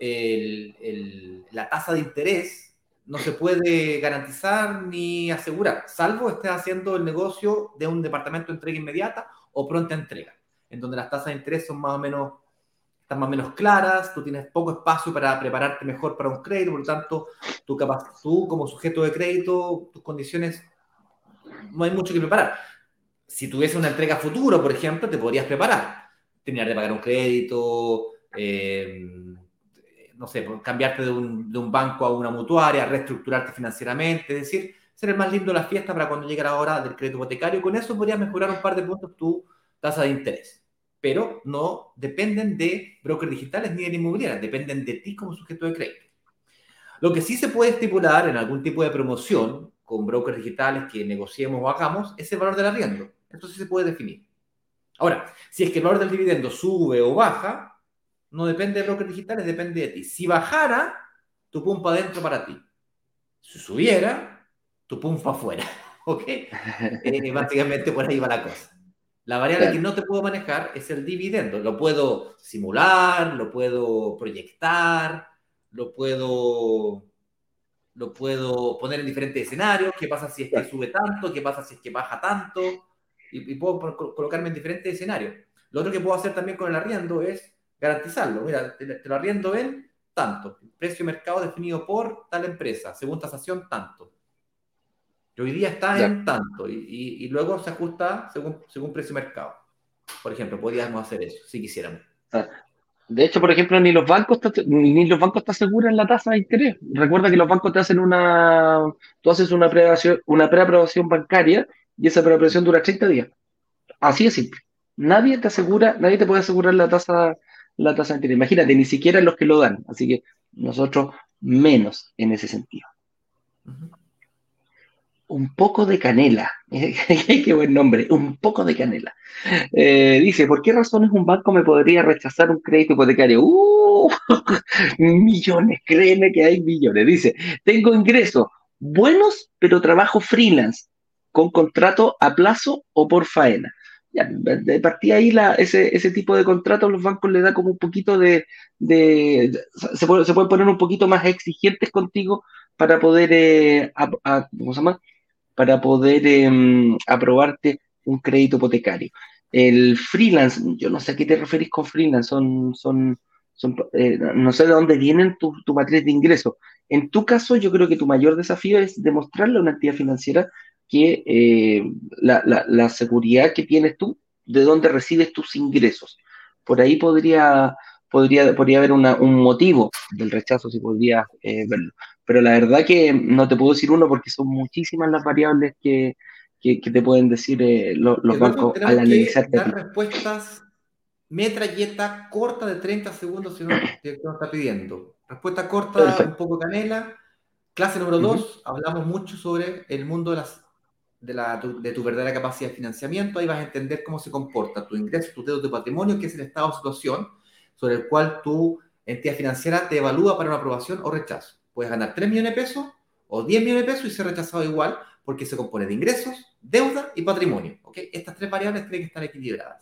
la tasa de interés no se puede garantizar ni asegurar, salvo estés haciendo el negocio de un departamento de entrega inmediata o pronta entrega, en donde las tasas de interés son más o menos están más o menos claras, tú tienes poco espacio para prepararte mejor para un crédito, por lo tanto, tú, como sujeto de crédito, tus condiciones, no hay mucho que preparar. Si tuviese una entrega futuro, por ejemplo, te podrías preparar. Tenías de pagar un crédito, eh, no sé, cambiarte de un, de un, banco a una mutuaria, reestructurarte financieramente, es decir, ser el más lindo de la fiesta para cuando llegue la hora del crédito hipotecario. Con eso podrías mejorar un par de puntos tu tasa de interés pero no dependen de brokers digitales ni de inmobiliarias, dependen de ti como sujeto de crédito. Lo que sí se puede estipular en algún tipo de promoción con brokers digitales que negociemos o hagamos es el valor del arriendo. Esto sí se puede definir. Ahora, si es que el valor del dividendo sube o baja, no depende de brokers digitales, depende de ti. Si bajara, tu pum para adentro para ti. Si subiera, tu pum para afuera. ¿Ok? Eh, básicamente por ahí va la cosa. La variable que no te puedo manejar es el dividendo. Lo puedo simular, lo puedo proyectar, lo puedo, lo puedo poner en diferentes escenarios. ¿Qué pasa si es que sube tanto? ¿Qué pasa si es que baja tanto? Y, puedo colocarme en diferentes escenarios. Lo otro que puedo hacer también con el arriendo es garantizarlo. Mira, te, te lo arriendo en tanto. Precio de mercado definido por tal empresa, según tasación, tanto hoy día está en tanto y, luego se ajusta según, según precio mercado. Por ejemplo, podríamos hacer eso si quisiéramos.
Ah, de hecho, por ejemplo, ni los bancos ni los bancos te aseguran la tasa de interés. Recuerda que los bancos te hacen una, tú haces una preaprobación, una preaprobación bancaria y esa preaprobación dura 30 días. Así de simple. Nadie te asegura, nadie te puede asegurar la tasa, la tasa de interés. Imagínate, ni siquiera los que lo dan. Así que nosotros menos en ese sentido un poco de canela. Qué buen nombre, un poco de canela. Eh, dice, ¿por qué razones un banco me podría rechazar un crédito hipotecario? ¡Uh! millones, créeme que hay millones. Dice, tengo ingresos buenos, pero trabajo freelance, con contrato a plazo o por faena. De partida ahí la, ese, ese, tipo de contratos los bancos le da como un poquito de, se, puede, se, pueden poner un poquito más exigentes contigo para poder, eh, ¿cómo se llama? Para poder em, aprobarte un crédito hipotecario. El freelance, yo no sé a qué te referís con freelance, son, son, son eh, no sé de dónde vienen tu, tu matriz de ingresos. En tu caso, yo creo que tu mayor desafío es demostrarle a una entidad financiera que eh, la, la, seguridad que tienes tú, de dónde recibes tus ingresos. Por ahí podría, podría, podría haber un motivo del rechazo, si podría eh, verlo pero la verdad que no te puedo decir uno porque son muchísimas las variables que, te pueden decir eh, los, bancos al analizar.
Dar respuestas metralleta corta de 30 segundos si no te está pidiendo. Respuesta corta, un poco canela. Clase número 2, hablamos mucho sobre el mundo de, las, de, la, de tu verdadera capacidad de financiamiento. Ahí vas a entender cómo se comporta tu ingreso, tu deuda, tu patrimonio, que es el estado de situación sobre el cual tu entidad financiera te evalúa para una aprobación o rechazo. Puedes ganar 3 millones de pesos o 10 millones de pesos y ser rechazado igual porque se compone de ingresos, deuda y patrimonio. ¿okay? Estas tres variables tienen que estar equilibradas.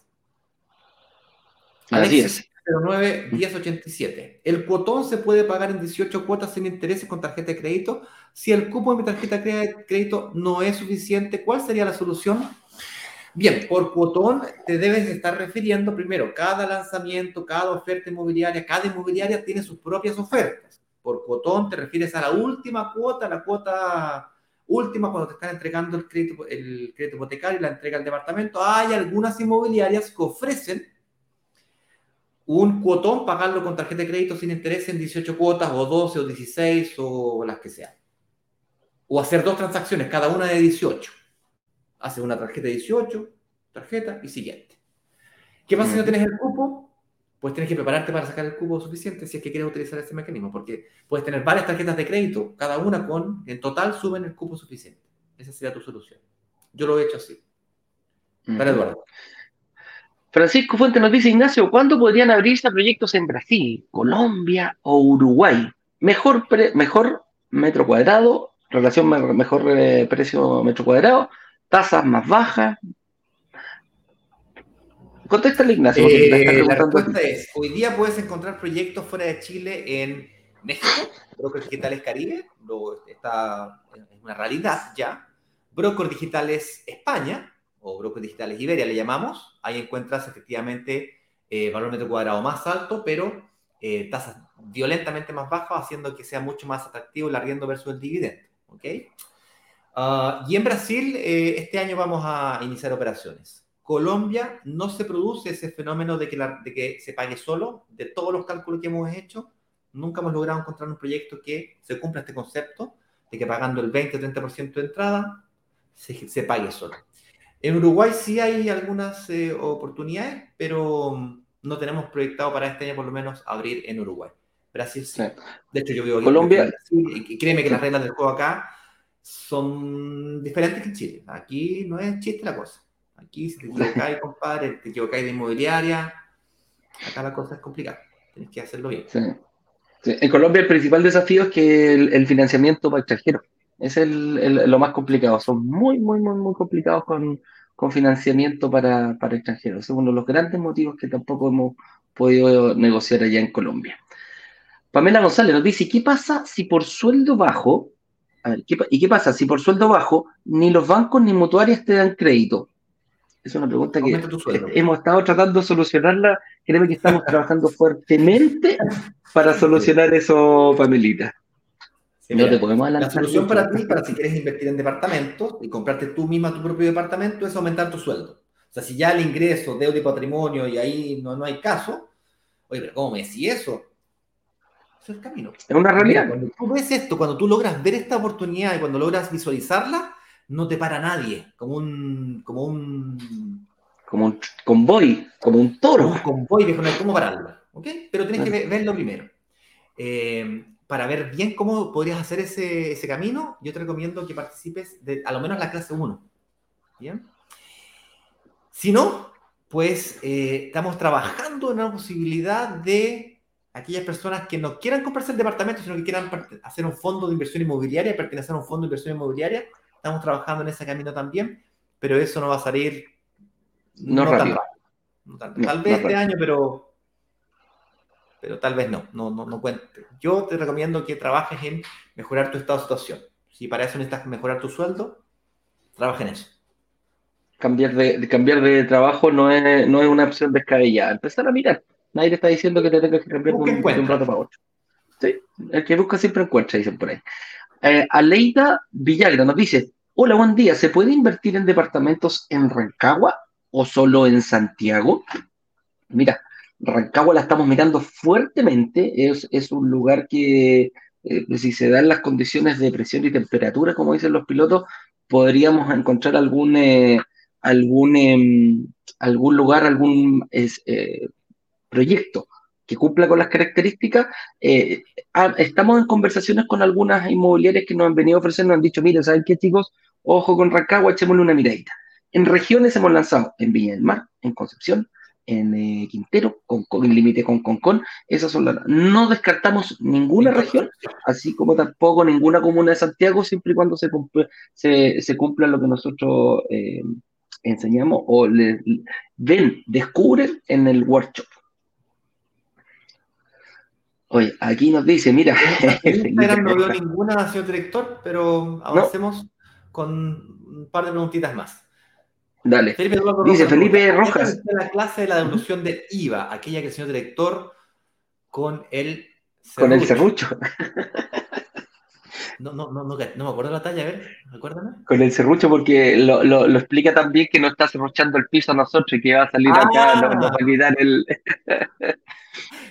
Así es.
09 1087. El cuotón se puede pagar en 18 cuotas sin intereses con tarjeta de crédito. Si el cupo de mi tarjeta de crédito no es suficiente, ¿cuál sería la solución? Bien, por cuotón te debes estar refiriendo primero, cada lanzamiento, cada oferta inmobiliaria, cada inmobiliaria tiene sus propias ofertas. Por cuotón te refieres a la última cuota, la cuota última, cuando te están entregando el crédito, el crédito hipotecario y la entrega al departamento, hay algunas inmobiliarias que ofrecen un cuotón, pagarlo con tarjeta de crédito sin interés en 18 cuotas, o 12, o 16, o las que sean. O hacer dos transacciones, cada una de 18. Haces una tarjeta de 18, tarjeta y siguiente. ¿Qué pasa si no tienes el cupo? Pues tienes que prepararte para sacar el cupo suficiente si es que quieres utilizar ese mecanismo, porque puedes tener varias tarjetas de crédito, cada una con, en total, suben el cupo suficiente. Esa sería tu solución. Yo lo he hecho así. Para Eduardo.
Francisco Fuente nos dice, Ignacio, ¿cuándo podrían abrirse proyectos en Brasil, Colombia o Uruguay? Mejor, mejor metro cuadrado, relación mejor eh, precio metro cuadrado, tasas más bajas.
Contéstale, Ignacio. Eh, la respuesta es, hoy día puedes encontrar proyectos fuera de Chile en México, Brokers Digitales Caribe, está, es una realidad ya. Brokers Digitales España, o brokers digitales Iberia le llamamos, ahí encuentras efectivamente eh, valor metro cuadrado más alto, pero eh, tasas violentamente más bajas, haciendo que sea mucho más atractivo el arriendo versus el dividendo. ¿ok? Ah, y en Brasil, eh, este año vamos a iniciar operaciones. Colombia no se produce ese fenómeno de que, de que se pague solo, de todos los cálculos que hemos hecho, nunca hemos logrado encontrar un proyecto que se cumpla este concepto de que pagando el 20-30% de entrada se, se pague solo. En Uruguay sí hay algunas eh, oportunidades, pero mm, no tenemos proyectado para este año por lo menos abrir en Uruguay. Brasil sí. De hecho, yo vivo aquí
Colombia.
y créeme que las reglas del juego acá son diferentes que en Chile. Aquí no es chiste la cosa. Aquí si te equivocáis, compadre, te equivocáis de inmobiliaria, acá la cosa es complicada. Tienes que hacerlo bien.
En Colombia el principal desafío es que el, financiamiento para extranjeros es el, lo más complicado. Son muy, muy, muy, muy complicados con, financiamiento para, para extranjeros. Es uno de los grandes motivos que tampoco hemos podido negociar allá en Colombia. Pamela González nos dice, ¿qué pasa si por sueldo bajo, a ver, ¿y qué pasa si por sueldo bajo ni los bancos ni mutuarias te dan crédito? Es una pregunta que hemos estado tratando de solucionarla. Créeme que estamos trabajando fuertemente para solucionar eso, Pamelita
no te podemos La solución para ti, para si quieres invertir en departamentos y comprarte tú misma tu propio departamento, es aumentar tu sueldo. O sea, si ya el ingreso, deuda y patrimonio y ahí no, no hay caso, oye, pero ¿cómo me decís eso? Eso es el camino.
Es una realidad.
cuando tú ves esto, cuando tú logras ver esta oportunidad y cuando logras visualizarla, no te para nadie, como un, como un
como un convoy, como un toro.
un convoy que no hay cómo pararlo, ¿ok? Pero tienes que verlo primero. Eh, para ver bien cómo podrías hacer ese, ese camino, yo te recomiendo que participes de a lo menos la clase 1. ¿Bien? Si no, pues eh, estamos trabajando en una posibilidad de aquellas personas que no quieran comprarse el departamento, sino que quieran hacer un fondo de inversión inmobiliaria, pertenecer a un fondo de inversión inmobiliaria. Estamos trabajando en ese camino también, pero eso no va a salir
no, rápido.
Tal vez este año, pero pero tal vez no, no, no, no cuente. Yo te recomiendo que trabajes en mejorar tu estado de situación. Si para eso necesitas mejorar tu sueldo, trabaja en eso.
Cambiar de, cambiar de trabajo no es, no es una opción descabellada. Empezar a mirar. Nadie te está diciendo que te tengas que cambiar de un, rato para otro. Sí, el que busca siempre encuentra, dicen por ahí. Eh, Aleida Villagra nos dice, hola, buen día, ¿se puede invertir en departamentos en Rancagua o solo en Santiago? Mira, Rancagua la estamos mirando fuertemente, es, un lugar que eh, si se dan las condiciones de presión y temperatura, como dicen los pilotos, podríamos encontrar algún, eh, algún, em, algún lugar, algún eh, proyecto que cumpla con las características. Ah, estamos en conversaciones con algunas inmobiliarias que nos han venido ofreciendo, han dicho, miren, ¿saben qué chicos? Ojo con Rancagua, echémosle una miradita. En regiones hemos lanzado en Villa del Mar, en Concepción, en eh, Quintero, con, el límite con Concón, esas son las... No descartamos ninguna región, así como tampoco ninguna comuna de Santiago, siempre y cuando se, se, se cumpla lo que nosotros eh, enseñamos o le, ven, descubren en el workshop. Oye, aquí nos dice, mira.
no veo ninguna, señor director, pero avancemos con un par de preguntitas más.
Dale. Dice Felipe Rojas.
la clase de la devolución de IVA, aquella que el señor director con el
serrucho. Con el serrucho.
No, no, no, no, no me acuerdo la talla, a ver, recuérdame.
Con el serrucho, porque lo, lo, lo explica también que no está serruchando el piso a nosotros y que va a salir
Ah.
acá, no, no va a quitar el.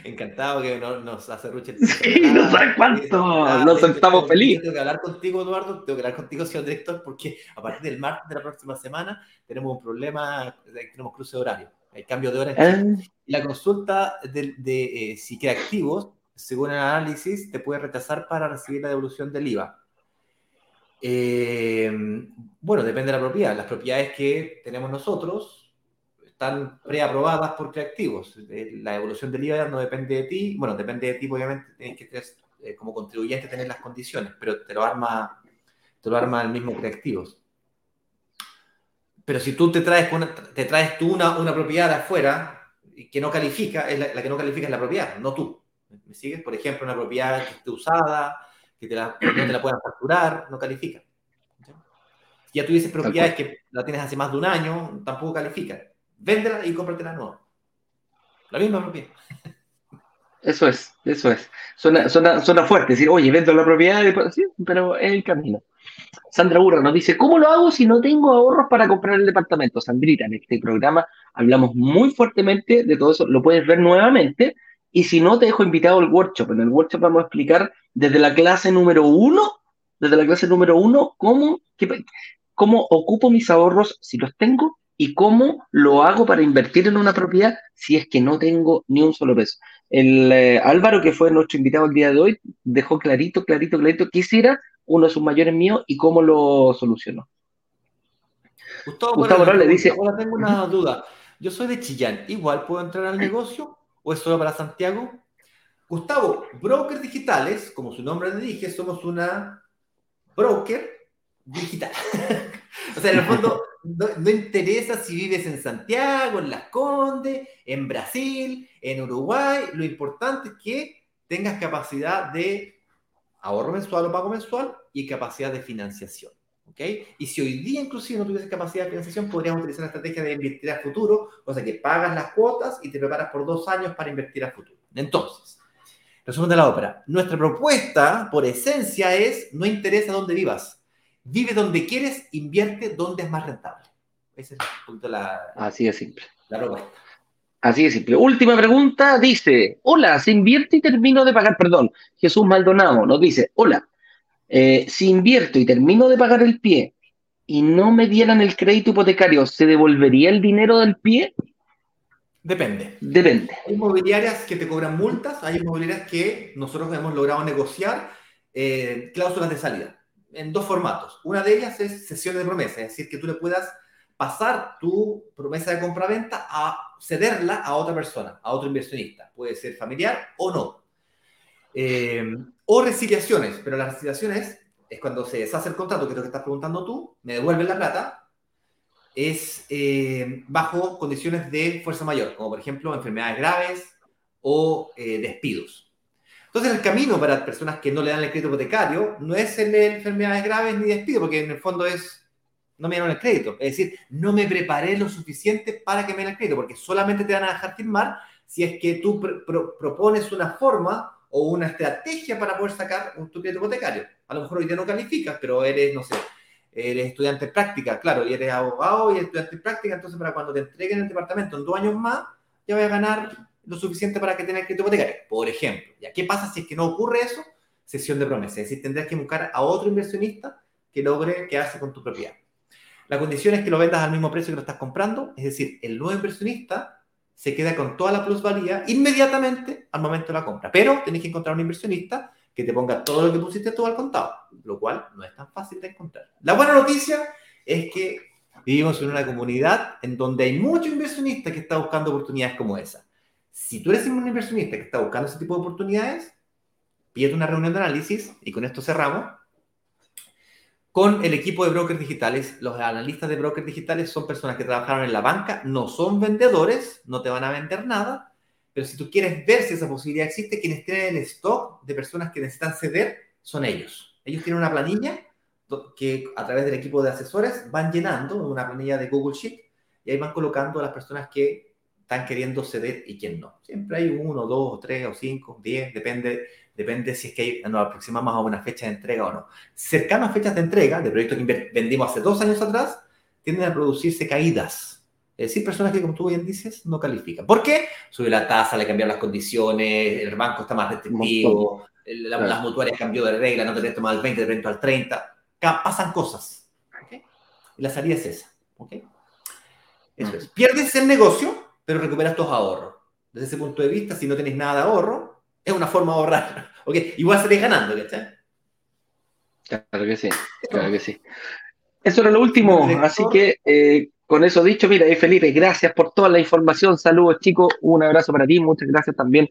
Encantado que no, nos hace Ruche el
Sí, no sabes cuánto,
Ah,
nos sentamos feliz.
Tengo que hablar contigo, Eduardo, tengo que hablar contigo, señor director, porque a partir del martes de la próxima semana tenemos un problema, eh, tenemos cruce de horario, hay cambio de hora.
Ah,
la consulta de, de eh, si queda activos, según el análisis, te puede rechazar para recibir la devolución del IVA. Eh, bueno, depende de la propiedad. Las propiedades que tenemos nosotros están preaprobadas por creativos. Eh, La devolución del IVA no depende de ti. Bueno, depende de ti, obviamente, tienes que eh, como contribuyente tener las condiciones, pero te lo arma, te lo arma el mismo creativos. Pero si tú te traes, te traes tú una, una propiedad de afuera que no califica, es la, la que no califica es la propiedad, no tú. ¿Me sigues? Por ejemplo, una propiedad que esté usada, que te la, no te la puedan facturar, no califica. ¿Sí? Si ya tuvieses propiedades que la tienes hace más de un año, tampoco califica. Véndela y cómpratela nueva. La misma propiedad.
Eso es, eso es. Suena, suena, suena fuerte decir, oye, vendo la propiedad, después- sí, pero es el camino. Sandra Burra nos dice, ¿cómo lo hago si no tengo ahorros para comprar el departamento? Sandrita, en este programa hablamos muy fuertemente de todo eso, lo puedes ver nuevamente, y si no, te dejo invitado al workshop. En el workshop vamos a explicar desde la clase número uno, desde la clase número uno, cómo, qué- cómo ocupo mis ahorros si los tengo y cómo lo hago para invertir en una propiedad si es que no tengo ni un solo peso. El eh, Álvaro, que fue nuestro invitado el día de hoy, dejó clarito, clarito, clarito qué era uno de sus mayores míos y cómo lo solucionó.
Gustavo,
Gustavo
Morales
Morales dice-
Ahora tengo una duda. Yo soy de Chillán. ¿Igual puedo entrar al negocio o es solo para Santiago? Gustavo, brokers digitales, como su nombre le dije, somos una broker digital. o sea, en el fondo, no, interesa si vives en Santiago, en Las Condes, en Brasil, en Uruguay. Lo importante es que tengas capacidad de ahorro mensual o pago mensual y capacidad de financiación. ¿Ok? Y si hoy día inclusive no tuvieses capacidad de financiación, podríamos utilizar la estrategia de invertir a futuro, o sea que pagas las cuotas y te preparas por dos años para invertir a futuro. Entonces, resumen de la ópera. Nuestra propuesta, por esencia, es no interesa dónde vivas. Vive donde quieres, invierte donde es más rentable. Esa es un poquito la,
Así de simple.
la propuesta.
Así de simple. Última pregunta, dice, hola, se invierte y termino de pagar, perdón, Jesús Maldonado nos dice, hola, eh, si invierto y termino de pagar el pie y no me dieran el crédito hipotecario, ¿se devolvería el dinero del pie?
Depende.
Depende.
Hay inmobiliarias que te cobran multas, hay inmobiliarias que nosotros hemos logrado negociar eh, cláusulas de salida en dos formatos. Una de ellas es sesiones de promesa, es decir, que tú le puedas pasar tu promesa de compra-venta a cederla a otra persona, a otro inversionista. Puede ser familiar o no. Eh, o resiliaciones, pero las resiliaciones es cuando se deshace el contrato, que es lo que estás preguntando tú, me devuelven la plata, es eh, bajo condiciones de fuerza mayor, como por ejemplo enfermedades graves o eh, despidos. Entonces el camino para personas que no le dan el crédito hipotecario no es el de enfermedades graves ni despido, porque en el fondo es, no me dieron el crédito, es decir, no me preparé lo suficiente para que me den el crédito, porque solamente te van a dejar firmar si es que tú pr pro propones una forma o una estrategia para poder sacar un tu crédito hipotecario. A lo mejor hoy día no calificas, pero eres, no sé, eres estudiante en práctica, claro, y eres abogado y estudiante en práctica, entonces para cuando te entreguen el departamento en dos años más, ya voy a ganar lo suficiente para que tengas crédito hipotecario. Por ejemplo, ¿ya qué pasa si es que no ocurre eso? Sesión de promesa, es decir, tendrás que buscar a otro inversionista que logre quedarse con tu propiedad. La condición es que lo vendas al mismo precio que lo estás comprando, es decir, el nuevo inversionista se queda con toda la plusvalía inmediatamente al momento de la compra. Pero tenés que encontrar un inversionista que te ponga todo lo que pusiste tú al contado, lo cual no es tan fácil de encontrar. La buena noticia es que vivimos en una comunidad en donde hay muchos inversionistas que están buscando oportunidades como esa. Si tú eres un inversionista que está buscando ese tipo de oportunidades, pídete una reunión de análisis y con esto cerramos con el equipo de brokers digitales. Los analistas de brokers digitales son personas que trabajaron en la banca, no son vendedores, no te van a vender nada, pero si tú quieres ver si esa posibilidad existe, quienes tienen el stock de personas que necesitan ceder son ellos. Ellos tienen una planilla que a través del equipo de asesores van llenando, una planilla de Google Sheet, y ahí van colocando a las personas que están queriendo ceder y quién no. Siempre hay uno, dos, tres o cinco, diez, depende Depende si es que nos aproximamos a una fecha de entrega o no. Cercanas fechas de entrega, de proyectos que vendimos hace dos años atrás, tienden a producirse caídas. Es decir, personas que, como tú bien dices, no califican. ¿Por qué? Sube la tasa, le cambiaron las condiciones, el banco está más restrictivo, las mutuarias cambió de regla, no te presento más al 20, te presento al 30. Pasan cosas. Y la salida es esa. Eso es. Pierdes el negocio, pero recuperas tus ahorros. Desde ese punto de vista, si no tienes nada de ahorro, es una forma de ahorrar. ¿okay? Igual salís ganando, ¿cachai?
Claro que sí, claro que sí. Eso era lo último, así que eh, con eso dicho, mira, Felipe, gracias por toda la información, saludos chicos, un abrazo para ti, muchas gracias también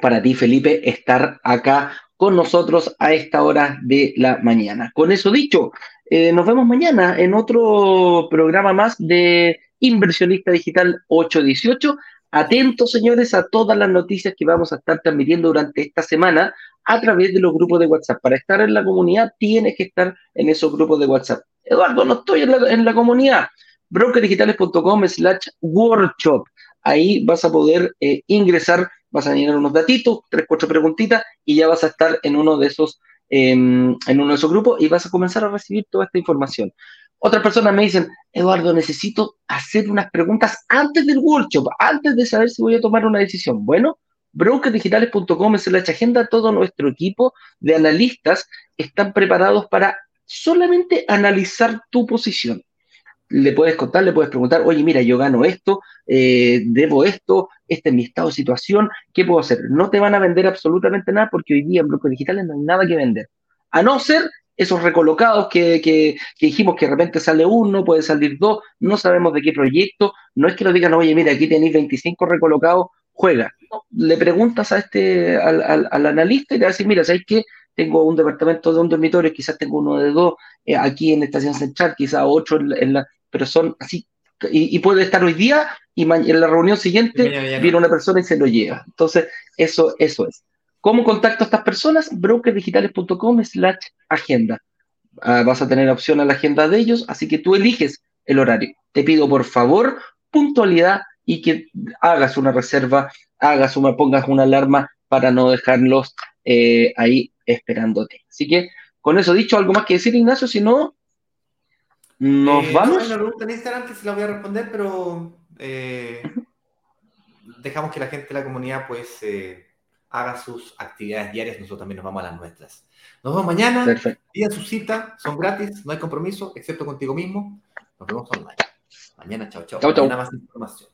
para ti, Felipe, estar acá con nosotros a esta hora de la mañana. Con eso dicho, eh, nos vemos mañana en otro programa más de Inversionista Digital 818. Atentos, señores, a todas las noticias que vamos a estar transmitiendo durante esta semana a través de los grupos de WhatsApp. Para estar en la comunidad, tienes que estar en esos grupos de WhatsApp. Eduardo, no estoy en la, comunidad. brokerdigitales.com slash workshop. Ahí vas a poder eh, ingresar, vas a llenar unos datitos, tres, cuatro preguntitas y ya vas a estar en uno de esos, em, en uno de esos grupos y vas a comenzar a recibir toda esta información. Otras personas me dicen, Eduardo, necesito hacer unas preguntas antes del workshop, antes de saber si voy a tomar una decisión. Bueno, brokerdigitales.com es la agenda, todo nuestro equipo de analistas están preparados para solamente analizar tu posición. Le puedes contar, le puedes preguntar, oye, mira, yo gano esto, eh, debo esto, este es mi estado de situación, ¿qué puedo hacer? No te van a vender absolutamente nada porque hoy día en brokers digitales no hay nada que vender. A no ser esos recolocados que, dijimos que de repente sale uno, puede salir dos, no sabemos de qué proyecto, no es que lo digan, oye, mira, aquí tenéis 25 recolocados, juega. le preguntas a este, al, analista y le decir, mira, ¿sabes qué? Tengo un departamento de un dormitorio, quizás tengo uno de dos eh, aquí en Estación Central, quizás ocho en la, pero son así, y, puede estar hoy día y en la reunión siguiente viene una persona y se lo lleva. Entonces, eso, eso es. ¿Cómo contacto a estas personas? brokerdigitales.com slash agenda. Ah, vas a tener opción a la agenda de ellos, así que tú eliges el horario. Te pido por favor puntualidad y que hagas una reserva, hagas una, pongas una alarma para no dejarlos eh, ahí esperándote. Así que con eso dicho, ¿algo más que decir, Ignacio? Si no, nos eh, vamos.
Hay una pregunta en Instagram que se la voy a responder, pero eh, dejamos que la gente de la comunidad pues haga sus actividades diarias, nosotros también nos vamos a las nuestras. Nos vemos mañana, día su cita, son gratis, no hay compromiso, excepto contigo mismo. Nos vemos online. Mañana, chao, chao. Chao, chao. más información.